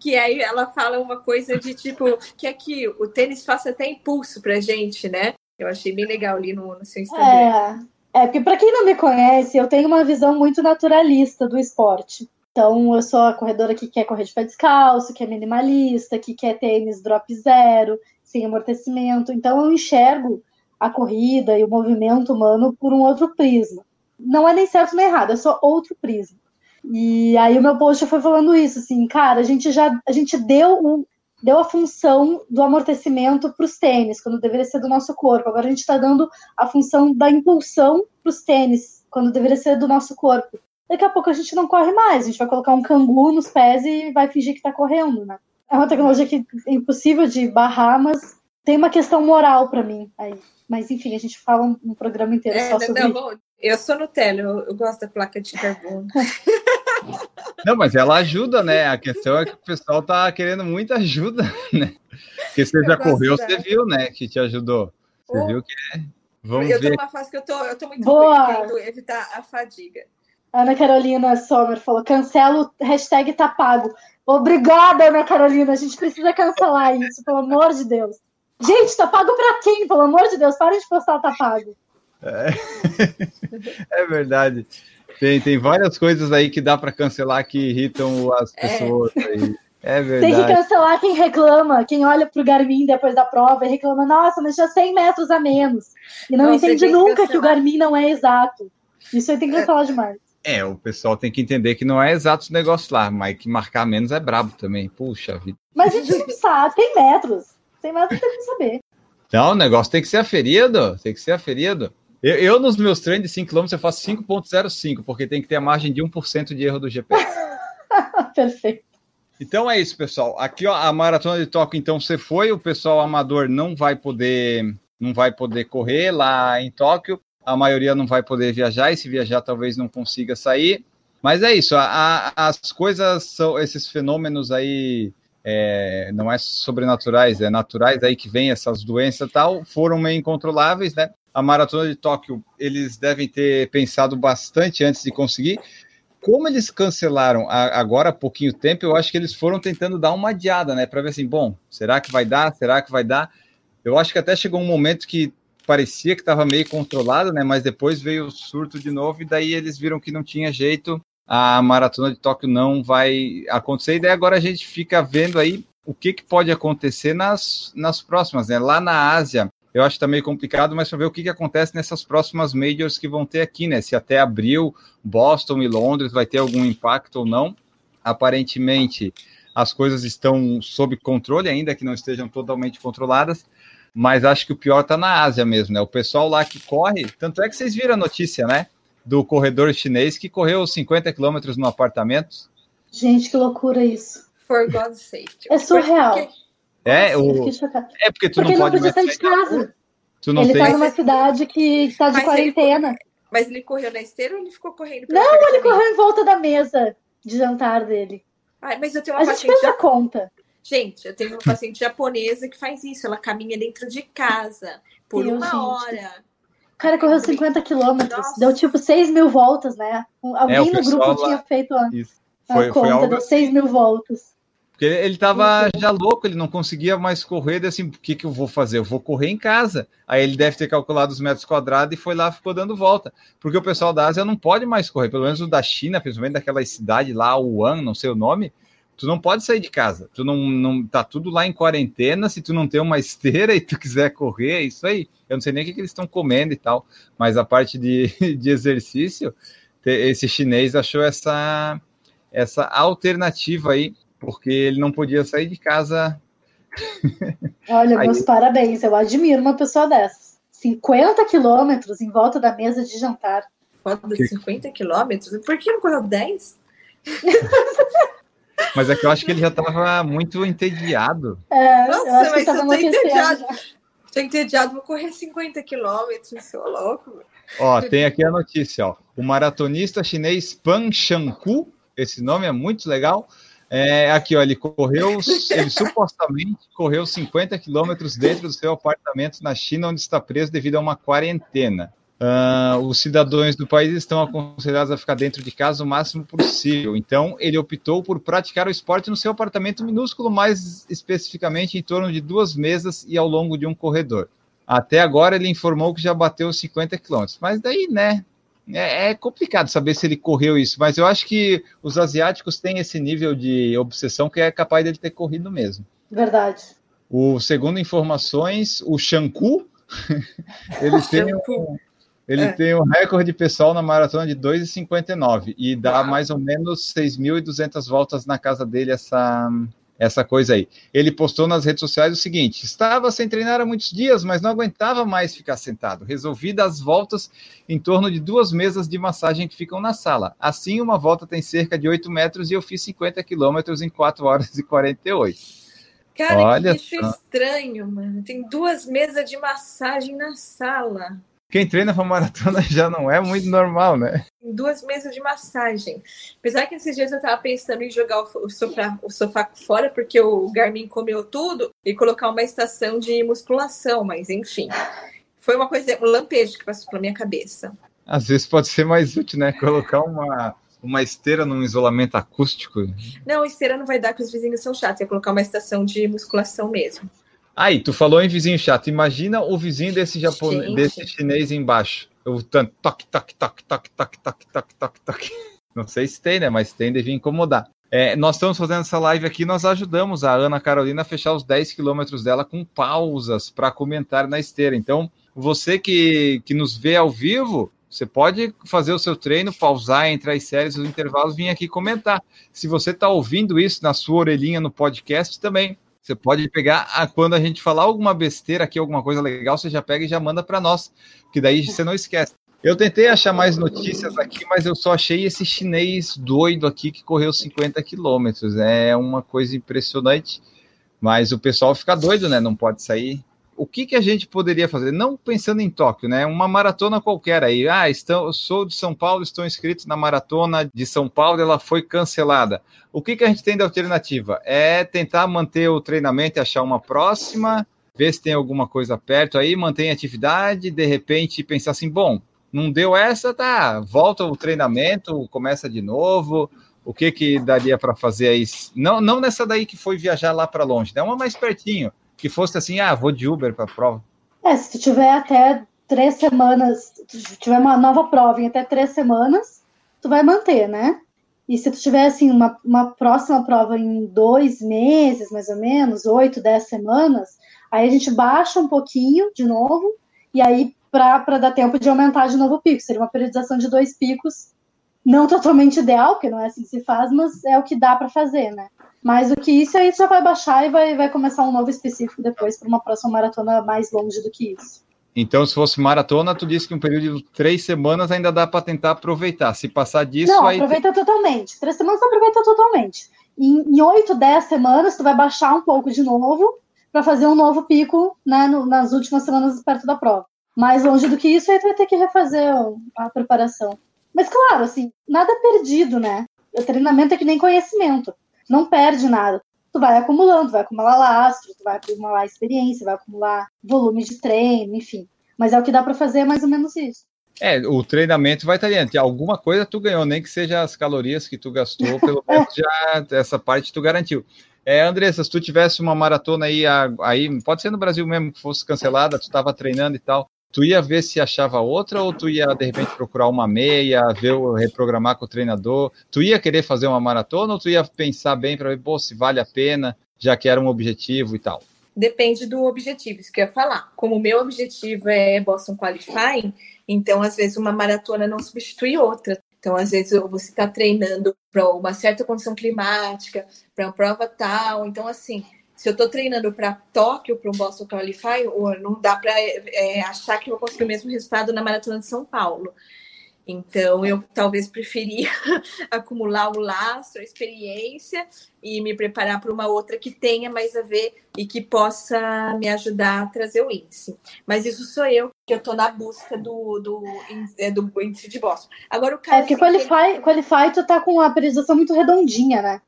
Que aí ela fala uma coisa de tipo, que aqui o tênis faça até impulso pra gente, né? Eu achei bem legal ali no, no seu Instagram. É, é porque para quem não me conhece, eu tenho uma visão muito naturalista do esporte. Então, eu sou a corredora que quer correr de pé descalço, que é minimalista, que quer tênis drop zero, sem amortecimento. Então, eu enxergo a corrida e o movimento humano por um outro prisma. Não é nem certo nem errado, é só outro prisma. E aí o meu post foi falando isso, assim, cara, a gente já a gente deu o, deu a função do amortecimento para os tênis, quando deveria ser do nosso corpo. Agora a gente está dando a função da impulsão para os tênis, quando deveria ser do nosso corpo. Daqui a pouco a gente não corre mais, a gente vai colocar um cangu nos pés e vai fingir que está correndo, né? É uma tecnologia que é impossível de barrar, mas tem uma questão moral para mim aí. Mas enfim, a gente fala um, um programa inteiro É, só não, sobre não, bom, eu sou Nutella, eu, eu gosto da placa de carbono. Não, mas ela ajuda, né? A questão é que o pessoal tá querendo muita ajuda, né? Porque você Eu já correu, você viu, né? Que te ajudou. Você Oh. viu que. Vamos eu tô ver. numa fase que eu tô, eu tô muito Boa. querendo evitar a fadiga. Ana Carolina Sommer falou: cancelo, hashtag tá pago. Obrigada, Ana Carolina. A gente precisa cancelar isso, pelo amor de Deus. Gente, tá pago pra quem? Pelo amor de Deus, parem de postar tá pago. É verdade. Tem, tem várias coisas aí que dá para cancelar que irritam as É. pessoas aí. É Tem que verdade. cancelar quem reclama, quem olha pro Garmin depois da prova e reclama: nossa, mas já 100 metros a menos. E não Nossa, entende nunca que o. Garmin não é exato. Isso aí tem que cancelar demais. É, o pessoal tem que entender que não é exato o negócio lá, mas que marcar menos é brabo também. Puxa vida. Mas a gente não sabe, tem metros. 100 metros tem que saber. Não, o negócio tem que ser aferido. Tem que ser aferido. Eu, eu, nos meus treinos de 5 km, eu faço 5,05, porque tem que ter a margem de 1% de erro do GPS. Perfeito. Então é isso, pessoal. Aqui, ó, a maratona de Tóquio, então você foi, o pessoal amador não vai poder, não vai poder correr lá em Tóquio. A maioria não vai poder viajar, e se viajar, talvez não consiga sair. Mas é isso, a- a- as coisas são esses fenômenos aí, é, não é sobrenaturais, é naturais aí que vem essas doenças tal, foram meio incontroláveis, né? A maratona de Tóquio, eles devem ter pensado bastante antes de conseguir. Como eles cancelaram a- agora há pouquinho tempo, eu acho que eles foram tentando dar uma adiada, né? Para ver assim, bom, será que vai dar? Será que vai dar? Eu acho que até chegou um momento que parecia que estava meio controlado, né? Mas depois veio o surto de novo e daí eles viram que não tinha jeito. A maratona de Tóquio não vai acontecer. E daí agora a gente fica vendo aí o que, que pode acontecer nas, nas próximas, né? Lá na Ásia, eu acho que tá meio complicado, mas para ver o que, que acontece nessas próximas majors que vão ter aqui, né? Se até abril, Boston e Londres vai ter algum impacto ou não. Aparentemente, as coisas estão sob controle, ainda que não estejam totalmente controladas, mas acho que o pior está na Ásia mesmo, né? O pessoal lá que corre, tanto é que vocês viram a notícia, né? Do corredor chinês que correu 50 quilômetros no apartamento. Gente, que loucura isso. For God's sake. É surreal. Porque- É, o, é porque tu Porque ele não não pode podia mais sair de casa. Tu não Ele tem. tá numa cidade que está de Mas ele- quarentena. Mas ele correu na esteira ou ele ficou correndo? Não, ele correu em volta da mesa de jantar dele. Ai, mas eu tenho uma A gente paciente fez a conta. Gente, eu tenho uma paciente japonesa que faz isso. Ela caminha dentro de casa por Meu uma gente. hora. O cara correu 50 quilômetros. Deu tipo 6 mil voltas, né? Alguém É, o no grupo lá- tinha feito a, Isso. a Foi, foi conta, algo deu 6 mil voltas. Porque ele, tava já louco, ele não conseguia mais correr, daí assim, o que, que eu vou fazer? Eu vou correr em casa. Aí ele deve ter calculado os metros quadrados e foi lá, ficou dando volta. Porque o pessoal da Ásia não pode mais correr, pelo menos o da China, principalmente daquela cidade lá, Wuhan, não sei o nome, tu não pode sair de casa. Tu não, não tá tudo lá em quarentena, se tu não tem uma esteira e tu quiser correr, é isso aí. Eu não sei nem o que, que eles estão comendo e tal, mas a parte de, de exercício, esse chinês achou essa, essa alternativa aí porque ele não podia sair de casa. Olha, Aí- meus parabéns. Eu admiro uma pessoa dessas. 50 quilômetros em volta da mesa de jantar. Foda Que- 50 quilômetros. Por que não correu 10? Mas é que eu acho que ele já estava muito entediado. É, Nossa, eu acho que mas estava eu tô entediada. Tô entediado, vou correr 50 quilômetros, seu louco. Ó, tem aqui a notícia, ó. o maratonista chinês Pan Shanku, esse nome é muito legal. É, aqui, ó, ele correu, ele supostamente correu 50 quilômetros dentro do seu apartamento na China, onde está preso devido a uma quarentena. Uh, os cidadãos do país estão aconselhados a ficar dentro de casa o máximo possível. Então, ele optou por praticar o esporte no seu apartamento minúsculo, mais especificamente em torno de duas mesas e ao longo de um corredor. Até agora, ele informou que já bateu 50 quilômetros. Mas daí, né? É, é, complicado saber se ele correu isso, mas eu acho que os asiáticos têm esse nível de obsessão que é capaz dele ter corrido mesmo. Verdade. O segundo informações, o Shanku, ele tem um, ele é. tem um recorde pessoal na maratona de 2,59 e dá Uau. mais ou menos 6.200 voltas na casa dele essa, essa coisa aí. Ele postou nas redes sociais o seguinte: estava sem treinar há muitos dias, mas não aguentava mais ficar sentado. Resolvi dar as voltas em torno de duas mesas de massagem que ficam na sala. Assim, uma volta tem cerca de 8 metros e eu fiz 50 quilômetros em 4 horas e 48. Cara, Olha que bicho só. estranho, mano. Tem duas mesas de massagem na sala quem treina para maratona já não é muito normal, né? Duas mesas de massagem. Apesar que esses dias eu estava pensando em jogar o sofá, o sofá fora, porque o Garmin comeu tudo, e colocar uma estação de musculação, mas enfim. Foi uma coisa, um lampejo que passou pela minha cabeça. Às vezes pode ser mais útil, né? Colocar uma, uma esteira num isolamento acústico. Não, esteira não vai dar, porque os vizinhos são chatos. É colocar uma estação de musculação mesmo. Aí, tu falou em vizinho chato. Imagina o vizinho desse japonês, desse chinês embaixo. O tanto toque, toque, toque, toque, toque, toque, toque, toque, toque. Não sei se tem, né? Mas tem, deve incomodar. É, nós estamos fazendo essa live aqui, nós ajudamos a Ana Carolina a fechar os 10 quilômetros dela com pausas para comentar na esteira. Então, você que, que nos vê ao vivo, você pode fazer o seu treino, pausar entre as séries, os intervalos, vir aqui comentar. Se você está ouvindo isso na sua orelhinha no podcast também, você pode pegar a, quando a gente falar alguma besteira aqui, alguma coisa legal, você já pega e já manda para nós, que daí você não esquece. Eu tentei achar mais notícias aqui, mas eu só achei esse chinês doido aqui que correu 50 quilômetros. É uma coisa impressionante, mas o pessoal fica doido, né? Não pode sair o que, que a gente poderia fazer? Não pensando em Tóquio, né? Uma maratona qualquer aí. Ah, estão, eu sou de São Paulo, estou inscrito na maratona de São Paulo, ela foi cancelada. O que, que a gente tem de alternativa? É tentar manter o treinamento e achar uma próxima, ver se tem alguma coisa perto aí, manter a atividade, de repente pensar assim, bom, não deu essa, tá, volta o treinamento, começa de novo. O que que daria para fazer aí? Não, não nessa daí que foi viajar lá para longe, né? Uma mais pertinho que fosse assim, ah, vou de Uber para a prova. É, se tu tiver até três semanas, se tiver uma nova prova em até três semanas, tu vai manter, né? E se tu tiver assim uma, uma próxima prova em dois meses, mais ou menos, oito, dez semanas, aí a gente baixa um pouquinho de novo, e aí para dar tempo de aumentar de novo o pico. Seria uma periodização de dois picos, não totalmente ideal, porque não é assim que se faz, mas é o que dá para fazer, né? Mais do que isso, aí já vai baixar e vai, vai começar um novo específico depois para uma próxima maratona mais longe do que isso. Então, se fosse maratona, tu disse que um período de três semanas ainda dá para tentar aproveitar. Se passar disso. Não, aí... aproveita totalmente. Três semanas aproveita totalmente. Em, em oito, dez semanas, tu vai baixar um pouco de novo para fazer um novo pico né, no, nas últimas semanas perto da prova. Mais longe do que isso, aí tu vai ter que refazer a preparação. Mas, claro, assim, nada perdido, né? O treinamento é que nem conhecimento não perde nada. Tu vai acumulando, vai acumular lastro, tu vai acumular experiência, vai acumular volume de treino, enfim. Mas é o que dá para fazer, é mais ou menos isso. É, o treinamento vai estar dentro. Alguma coisa tu ganhou, nem que seja as calorias que tu gastou, pelo menos já essa parte tu garantiu. É, Andressa, se tu tivesse uma maratona aí, aí, pode ser no Brasil mesmo, que fosse cancelada, tu estava treinando e tal, tu ia ver se achava outra ou tu ia de repente procurar uma meia, ver reprogramar com o treinador? Tu ia querer fazer uma maratona ou tu ia pensar bem para ver pô, se vale a pena, já que era um objetivo e tal? Depende do objetivo, isso que eu ia falar. Como o meu objetivo é Boston Qualifying, então às vezes uma maratona não substitui outra. Então, às vezes, você está treinando para uma certa condição climática, para uma prova tal. Então, assim, se eu estou treinando para Tóquio, para um Boston Qualify, não dá para é, achar que eu vou conseguir o mesmo resultado na Maratona de São Paulo. Então, eu talvez preferia acumular o laço, a experiência e me preparar para uma outra que tenha mais a ver e que possa me ajudar a trazer o índice. Mas isso sou eu, que eu estou na busca do, do, é, do, índice de Boston. Agora, o cara. É porque Qualify, Qualify, tu tá com a periodização muito redondinha, né?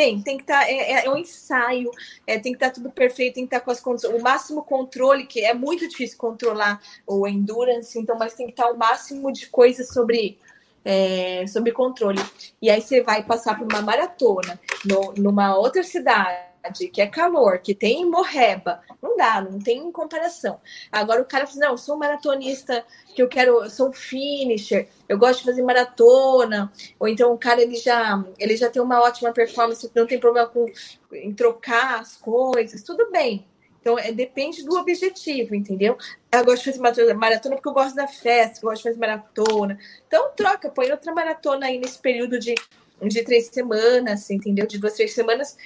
Tem, tem que estar. Tá, é, é, um ensaio, é, tem que estar tá tudo perfeito, tem que estar tá com as condições. O máximo controle, que é muito difícil controlar o endurance, então, mas tem que estar o máximo de coisas sobre. É, sobre controle. E aí você vai passar por uma maratona no, numa outra cidade que é calor, que tem morreba, não dá, não tem comparação. Agora o cara fala, não, eu sou maratonista que eu quero, eu sou finisher, eu gosto de fazer maratona, ou então o cara ele já, ele já tem uma ótima performance, não tem problema com em trocar as coisas, tudo bem. Então, é, depende do objetivo, entendeu? Eu gosto de fazer maratona porque eu gosto da festa, gosto de fazer maratona. Então, troca, põe outra maratona aí nesse período de, de três semanas, entendeu? De duas, três semanas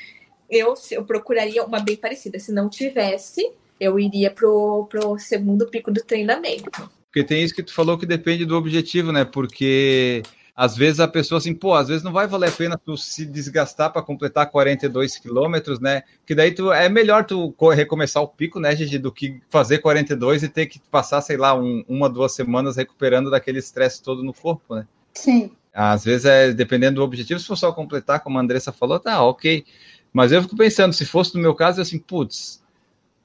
eu, eu procuraria uma bem parecida. Se não tivesse, eu iria pro, pro segundo pico do treinamento. Porque tem isso que tu falou que depende do objetivo, né? Porque às vezes a pessoa assim, pô, às vezes não vai valer a pena tu se desgastar para completar 42 quilômetros, né? Que daí tu é melhor tu recomeçar o pico, né, Gigi, do que fazer 42 e ter que passar, sei lá, um, uma, duas semanas recuperando daquele estresse todo no corpo, né? Sim. Às vezes é dependendo do objetivo, se for só completar, como a Andressa falou, tá ok. Mas eu fico pensando, se fosse no meu caso, assim, putz,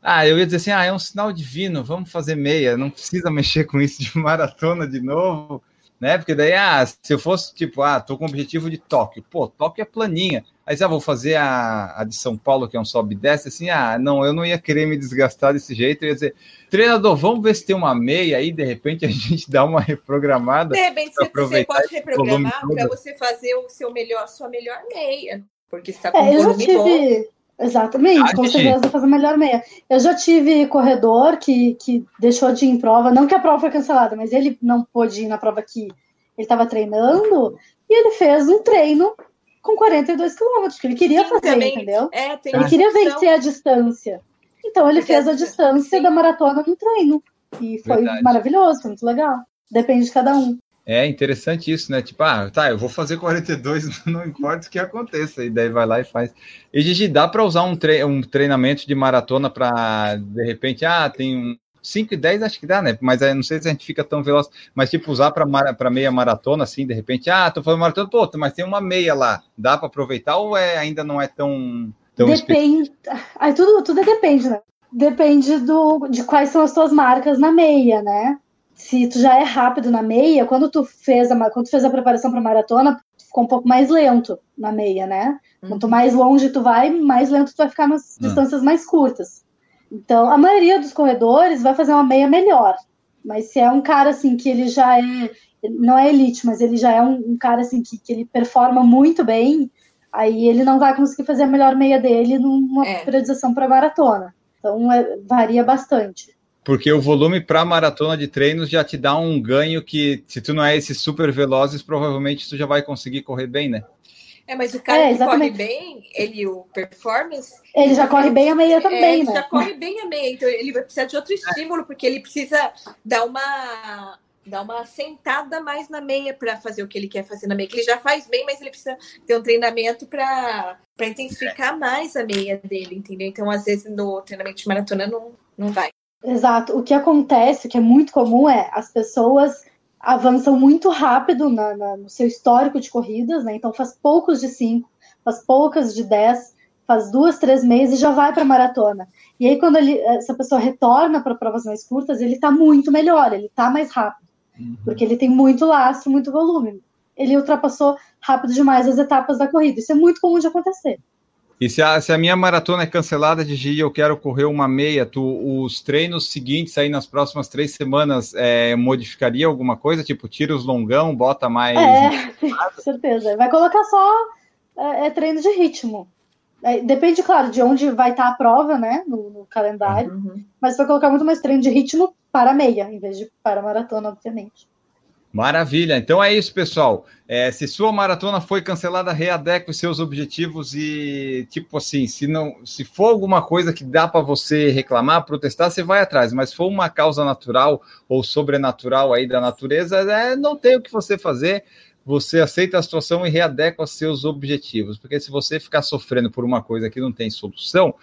ah, eu ia dizer assim, ah, é um sinal divino, vamos fazer meia, não precisa mexer com isso de maratona de novo, né? Porque daí, ah, se eu fosse tipo, ah, tô com o objetivo de Tóquio, pô, Tóquio é planinha. Aí, ah, vou fazer a, a de São Paulo, que é um sobe e desce, assim, ah, não, eu não ia querer me desgastar desse jeito, eu ia dizer, treinador, vamos ver se tem uma meia aí, de repente a gente dá uma reprogramada. De repente você, você pode reprogramar para você fazer o seu melhor, sua melhor meia. Porque está com é, eu já tive... Bom. Exatamente, ah, com certeza fazer melhor meia. Eu já tive corredor que, que deixou de ir em prova, não que a prova foi cancelada, mas ele não pôde ir na prova que ele estava treinando, e ele fez um treino com 42 quilômetros, que ele queria Sim, fazer, também, entendeu? É, ele queria vencer a distância. Então ele fez a distância Sim. da maratona no treino. E foi Verdade. maravilhoso, foi muito legal. Depende de cada um. É interessante isso, né? Tipo, ah, tá, eu vou fazer 42, não importa o que aconteça. E daí vai lá e faz. E Gigi, dá para usar um, tre um treinamento de maratona para, de repente, ah, tem um 5 e 10 acho que dá, né? Mas não sei se a gente fica tão veloz. Mas, tipo, usar para meia maratona, assim, de repente, ah, tô fazendo maratona, pô, mas tem uma meia lá. Dá para aproveitar ou é, ainda não é tão. tão depende. Aí tudo, tudo depende, né? Depende do, de quais são as suas marcas na meia, né? Se tu já é rápido na meia, quando tu fez a, quando tu fez a preparação para maratona, ficou um pouco mais lento na meia, né? Uhum. Quanto mais longe tu vai, mais lento tu vai ficar nas uhum. distâncias mais curtas. Então, a maioria dos corredores vai fazer uma meia melhor. Mas se é um cara assim que ele já é, não é elite, mas ele já é um, um cara assim que, que ele performa muito bem, aí ele não vai conseguir fazer a melhor meia dele numa é. periodização para maratona. Então, é, varia bastante. Porque o volume para maratona de treinos já te dá um ganho que, se tu não é esses super velozes, provavelmente tu já vai conseguir correr bem, né? É, mas o cara é, que corre bem, ele, o performance. Ele já corre bem a meia é, também, é, ele né? já corre bem a meia, então ele vai precisar de outro estímulo, porque ele precisa dar uma dar uma sentada mais na meia para fazer o que ele quer fazer na meia. Que ele já faz bem, mas ele precisa ter um treinamento para intensificar mais a meia dele, entendeu? Então, às vezes, no treinamento de maratona não, não vai. Exato. O que acontece, o que é muito comum, é as pessoas avançam muito rápido na, na, no seu histórico de corridas, né? Então faz poucos de 5, faz poucas de 10, faz duas, três meses e já vai para maratona. E aí, quando ele, essa pessoa retorna para provas mais curtas, ele está muito melhor, ele está mais rápido, uhum. porque ele tem muito lastro, muito volume. Ele ultrapassou rápido demais as etapas da corrida. Isso é muito comum de acontecer. E se a, se a minha maratona é cancelada de dia eu quero correr uma meia, tu, os treinos seguintes aí nas próximas três semanas é, modificaria alguma coisa? Tipo, tira os longão, bota mais. É, com certeza. Vai colocar só é, é treino de ritmo. É, depende, claro, de onde vai estar a prova, né? No, no calendário. Uhum. Mas vai colocar muito mais treino de ritmo para meia, em vez de para maratona, obviamente. Maravilha. Então é isso, pessoal. É, se sua maratona foi cancelada, readeque os seus objetivos e, tipo assim, se não, se for alguma coisa que dá para você reclamar, protestar, você vai atrás. Mas se for uma causa natural ou sobrenatural aí da natureza, é, não tem o que você fazer. Você aceita a situação e readequa os seus objetivos. Porque se você ficar sofrendo por uma coisa que não tem solução,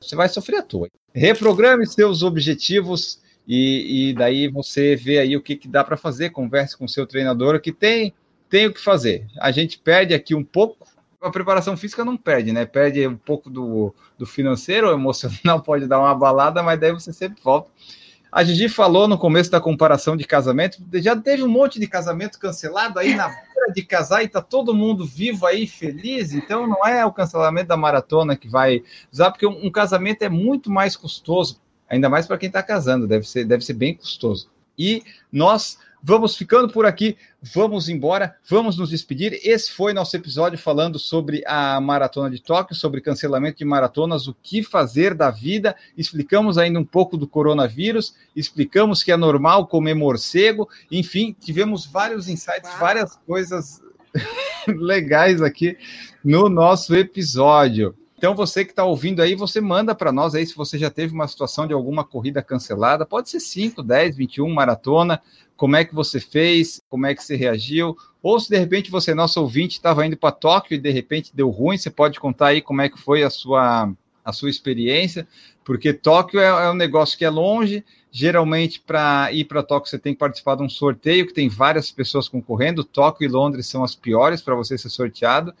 você vai sofrer à toa. Reprograme seus objetivos e, e daí você vê aí o que, que dá para fazer, converse com o seu treinador, que tem, tem o que fazer. A gente perde aqui um pouco, a preparação física não perde, né? Perde um pouco do, do financeiro, emocional pode dar uma balada, mas daí você sempre volta. A Gigi falou no começo da comparação de casamento, já teve um monte de casamento cancelado aí na hora de casar e tá todo mundo vivo aí, feliz, então não é o cancelamento da maratona que vai usar, porque um casamento é muito mais custoso ainda mais para quem está casando, deve ser, deve ser bem custoso. E nós vamos ficando por aqui, vamos embora, vamos nos despedir. Esse foi nosso episódio falando sobre a maratona de Tóquio, sobre cancelamento de maratonas, o que fazer da vida. Explicamos ainda um pouco do coronavírus, explicamos que é normal comer morcego, enfim, tivemos vários insights, várias coisas legais aqui no nosso episódio. Então, você que está ouvindo aí, você manda para nós aí se você já teve uma situação de alguma corrida cancelada. Pode ser 5, 10, 21, maratona. Como é que você fez? Como é que você reagiu? Ou se de repente você, nosso ouvinte, estava indo para Tóquio e de repente deu ruim, você pode contar aí como é que foi a sua, a sua experiência, porque Tóquio é, é um negócio que é longe. Geralmente, para ir para Tóquio, você tem que participar de um sorteio que tem várias pessoas concorrendo. Tóquio e Londres são as piores para você ser sorteado.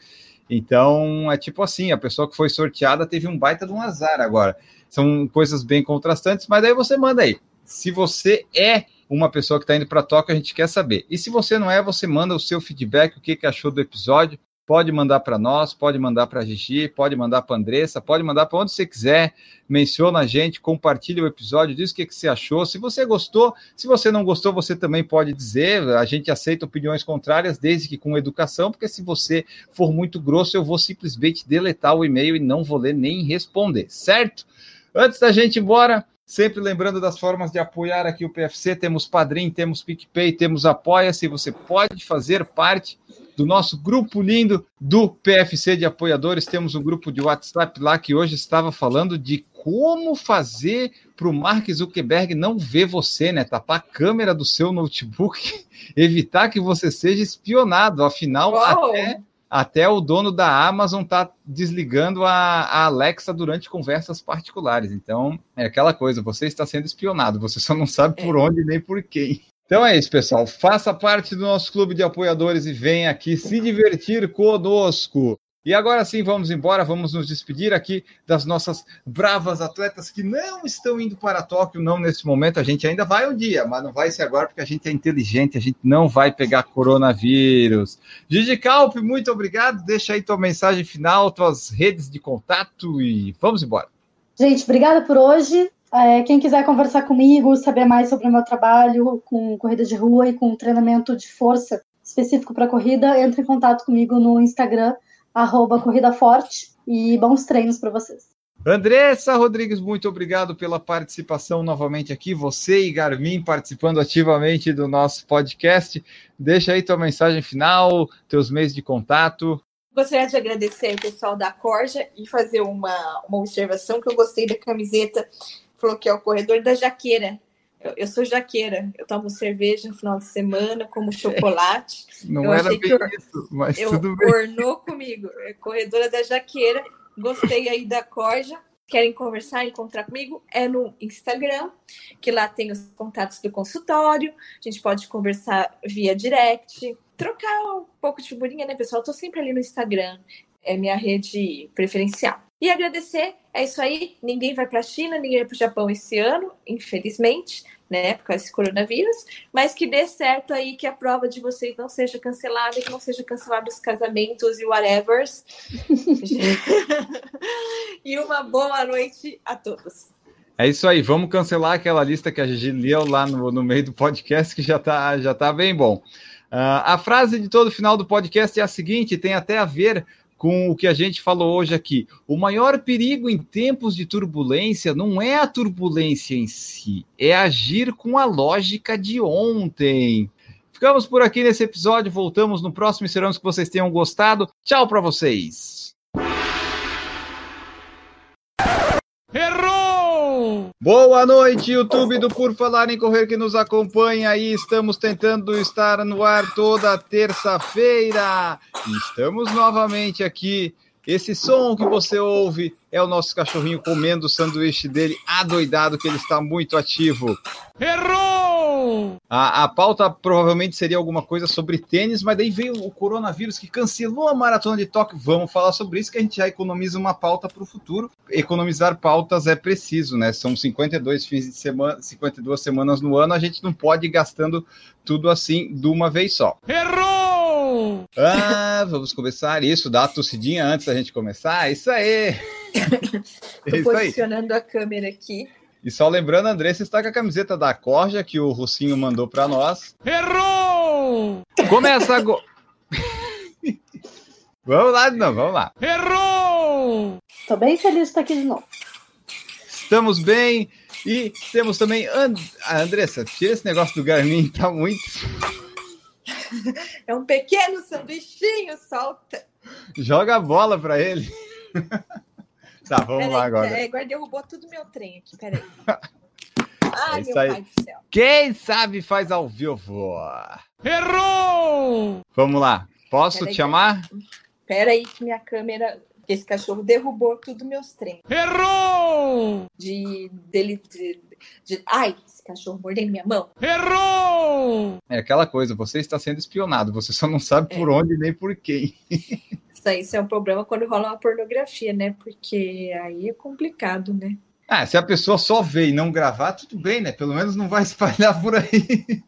Então, é tipo assim, a pessoa que foi sorteada teve um baita de um azar agora. São coisas bem contrastantes, mas aí você manda aí. Se você é uma pessoa que está indo para Tóquio, a gente quer saber. E se você não é, você manda o seu feedback, o que, que achou do episódio, pode mandar para nós, pode mandar para a Gigi, pode mandar para a Andressa, pode mandar para onde você quiser, menciona a gente, compartilha o episódio, diz o que, que você achou. Se você gostou, se você não gostou, você também pode dizer. A gente aceita opiniões contrárias, desde que com educação, porque se você for muito grosso, eu vou simplesmente deletar o e-mail e não vou ler nem responder, certo? Antes da gente ir embora, Sempre lembrando das formas de apoiar aqui o PFC, temos Padrim, temos PicPay, temos Apoia-se, você pode fazer parte do nosso grupo lindo do PFC de apoiadores. Temos um grupo de WhatsApp lá que hoje estava falando de como fazer para o Mark Zuckerberg não ver você, né? Tapar a câmera do seu notebook, evitar que você seja espionado. Afinal, Uau. até, até o dono da Amazon está desligando a, a, Alexa durante conversas particulares. Então, é aquela coisa, você está sendo espionado, você só não sabe por é. onde nem por quem. Então é isso, pessoal. Faça parte do nosso clube de apoiadores e venha aqui se divertir conosco. E agora sim, vamos embora, vamos nos despedir aqui das nossas bravas atletas que não estão indo para Tóquio, não nesse momento. A gente ainda vai um dia, mas não vai ser agora porque a gente é inteligente, a gente não vai pegar coronavírus. Gigi Calp, muito obrigado. Deixa aí tua mensagem final, tuas redes de contato e vamos embora. Gente, obrigada por hoje. É, quem quiser conversar comigo, saber mais sobre o meu trabalho com corrida de rua e com treinamento de força específico para corrida, entre em contato comigo no Instagram, arroba Corrida Forte, e bons treinos para vocês. Andressa Rodrigues, muito obrigado pela participação novamente aqui. Você e Garmin participando ativamente do nosso podcast. Deixa aí tua mensagem final, teus meios de contato. Gostaria de agradecer o pessoal da Corja e fazer uma, uma observação que eu gostei da camiseta falou que é o corredor da jaqueira. Eu, eu sou jaqueira, eu tomo cerveja no final de semana, como chocolate. Não eu era bem or... isso, mas eu, tudo bem. Ornou comigo, é corredora da jaqueira. Gostei aí da corja. Querem conversar, encontrar comigo? É no Instagram, que lá tem os contatos do consultório. A gente pode conversar via direct, trocar um pouco de figurinha, né, pessoal? Eu tô sempre ali no Instagram, é minha rede preferencial. E agradecer, é isso aí. Ninguém vai para a China, ninguém vai para o Japão esse ano, infelizmente, né, por causa desse coronavírus. Mas que dê certo aí, que a prova de vocês não seja cancelada, que não seja cancelado os casamentos e whatever. e uma boa noite a todos. É isso aí, vamos cancelar aquela lista que a Gigi leu lá no, no meio do podcast, que já está já tá bem bom. Uh, a frase de todo final do podcast é a seguinte: tem até a ver com o que a gente falou hoje aqui. O maior perigo em tempos de turbulência não é a turbulência em si, é agir com a lógica de ontem. Ficamos por aqui nesse episódio. Voltamos no próximo. Esperamos que vocês tenham gostado. Tchau para vocês. Errou! Boa noite, YouTube do Por Falar em Correr que nos acompanha aí. Estamos tentando estar no ar toda terça-feira. Estamos novamente aqui. Esse som que você ouve é o nosso cachorrinho comendo o sanduíche dele, adoidado, que ele está muito ativo. Errou! A, a pauta provavelmente seria alguma coisa sobre tênis, mas daí veio o coronavírus que cancelou a maratona de Tóquio. Vamos falar sobre isso, que a gente já economiza uma pauta para o futuro. Economizar pautas é preciso, né? São 52 fins de semana, 52 semanas no ano, a gente não pode ir gastando tudo assim de uma vez só. Errou! Ah, vamos começar isso, dá a tossidinha antes da gente começar. Isso aí! Tô É isso aí. posicionando a câmera aqui. E só lembrando, Andressa está com a camiseta da Corja que o Russinho mandou para nós. Errou! Começa agora. vamos lá, não, vamos lá. Errou! Tô bem feliz de estar aqui de novo. Estamos bem e temos também And... a Andressa. Tira esse negócio do Garmin, tá muito. É um pequeno sanduichinho, solta. Joga a bola para ele. tá, vamos lá agora. É, agora derrubou tudo meu trem aqui, peraí. Ai, É meu aí. pai do céu. Quem sabe faz ao vivo. Errou! Vamos lá. Posso Peraí, te chamar? Peraí que minha câmera... Esse cachorro derrubou tudo meus trem. Errou! De... Dele... De, de- ai, esse cachorro mordendo minha mão. Errou! É aquela coisa, você está sendo espionado, você só não sabe por onde nem por quem. Isso aí isso é um problema quando rola uma pornografia, né? Porque aí é complicado, né? Ah, se a pessoa só vê e não gravar, tudo bem, né? Pelo menos não vai espalhar por aí.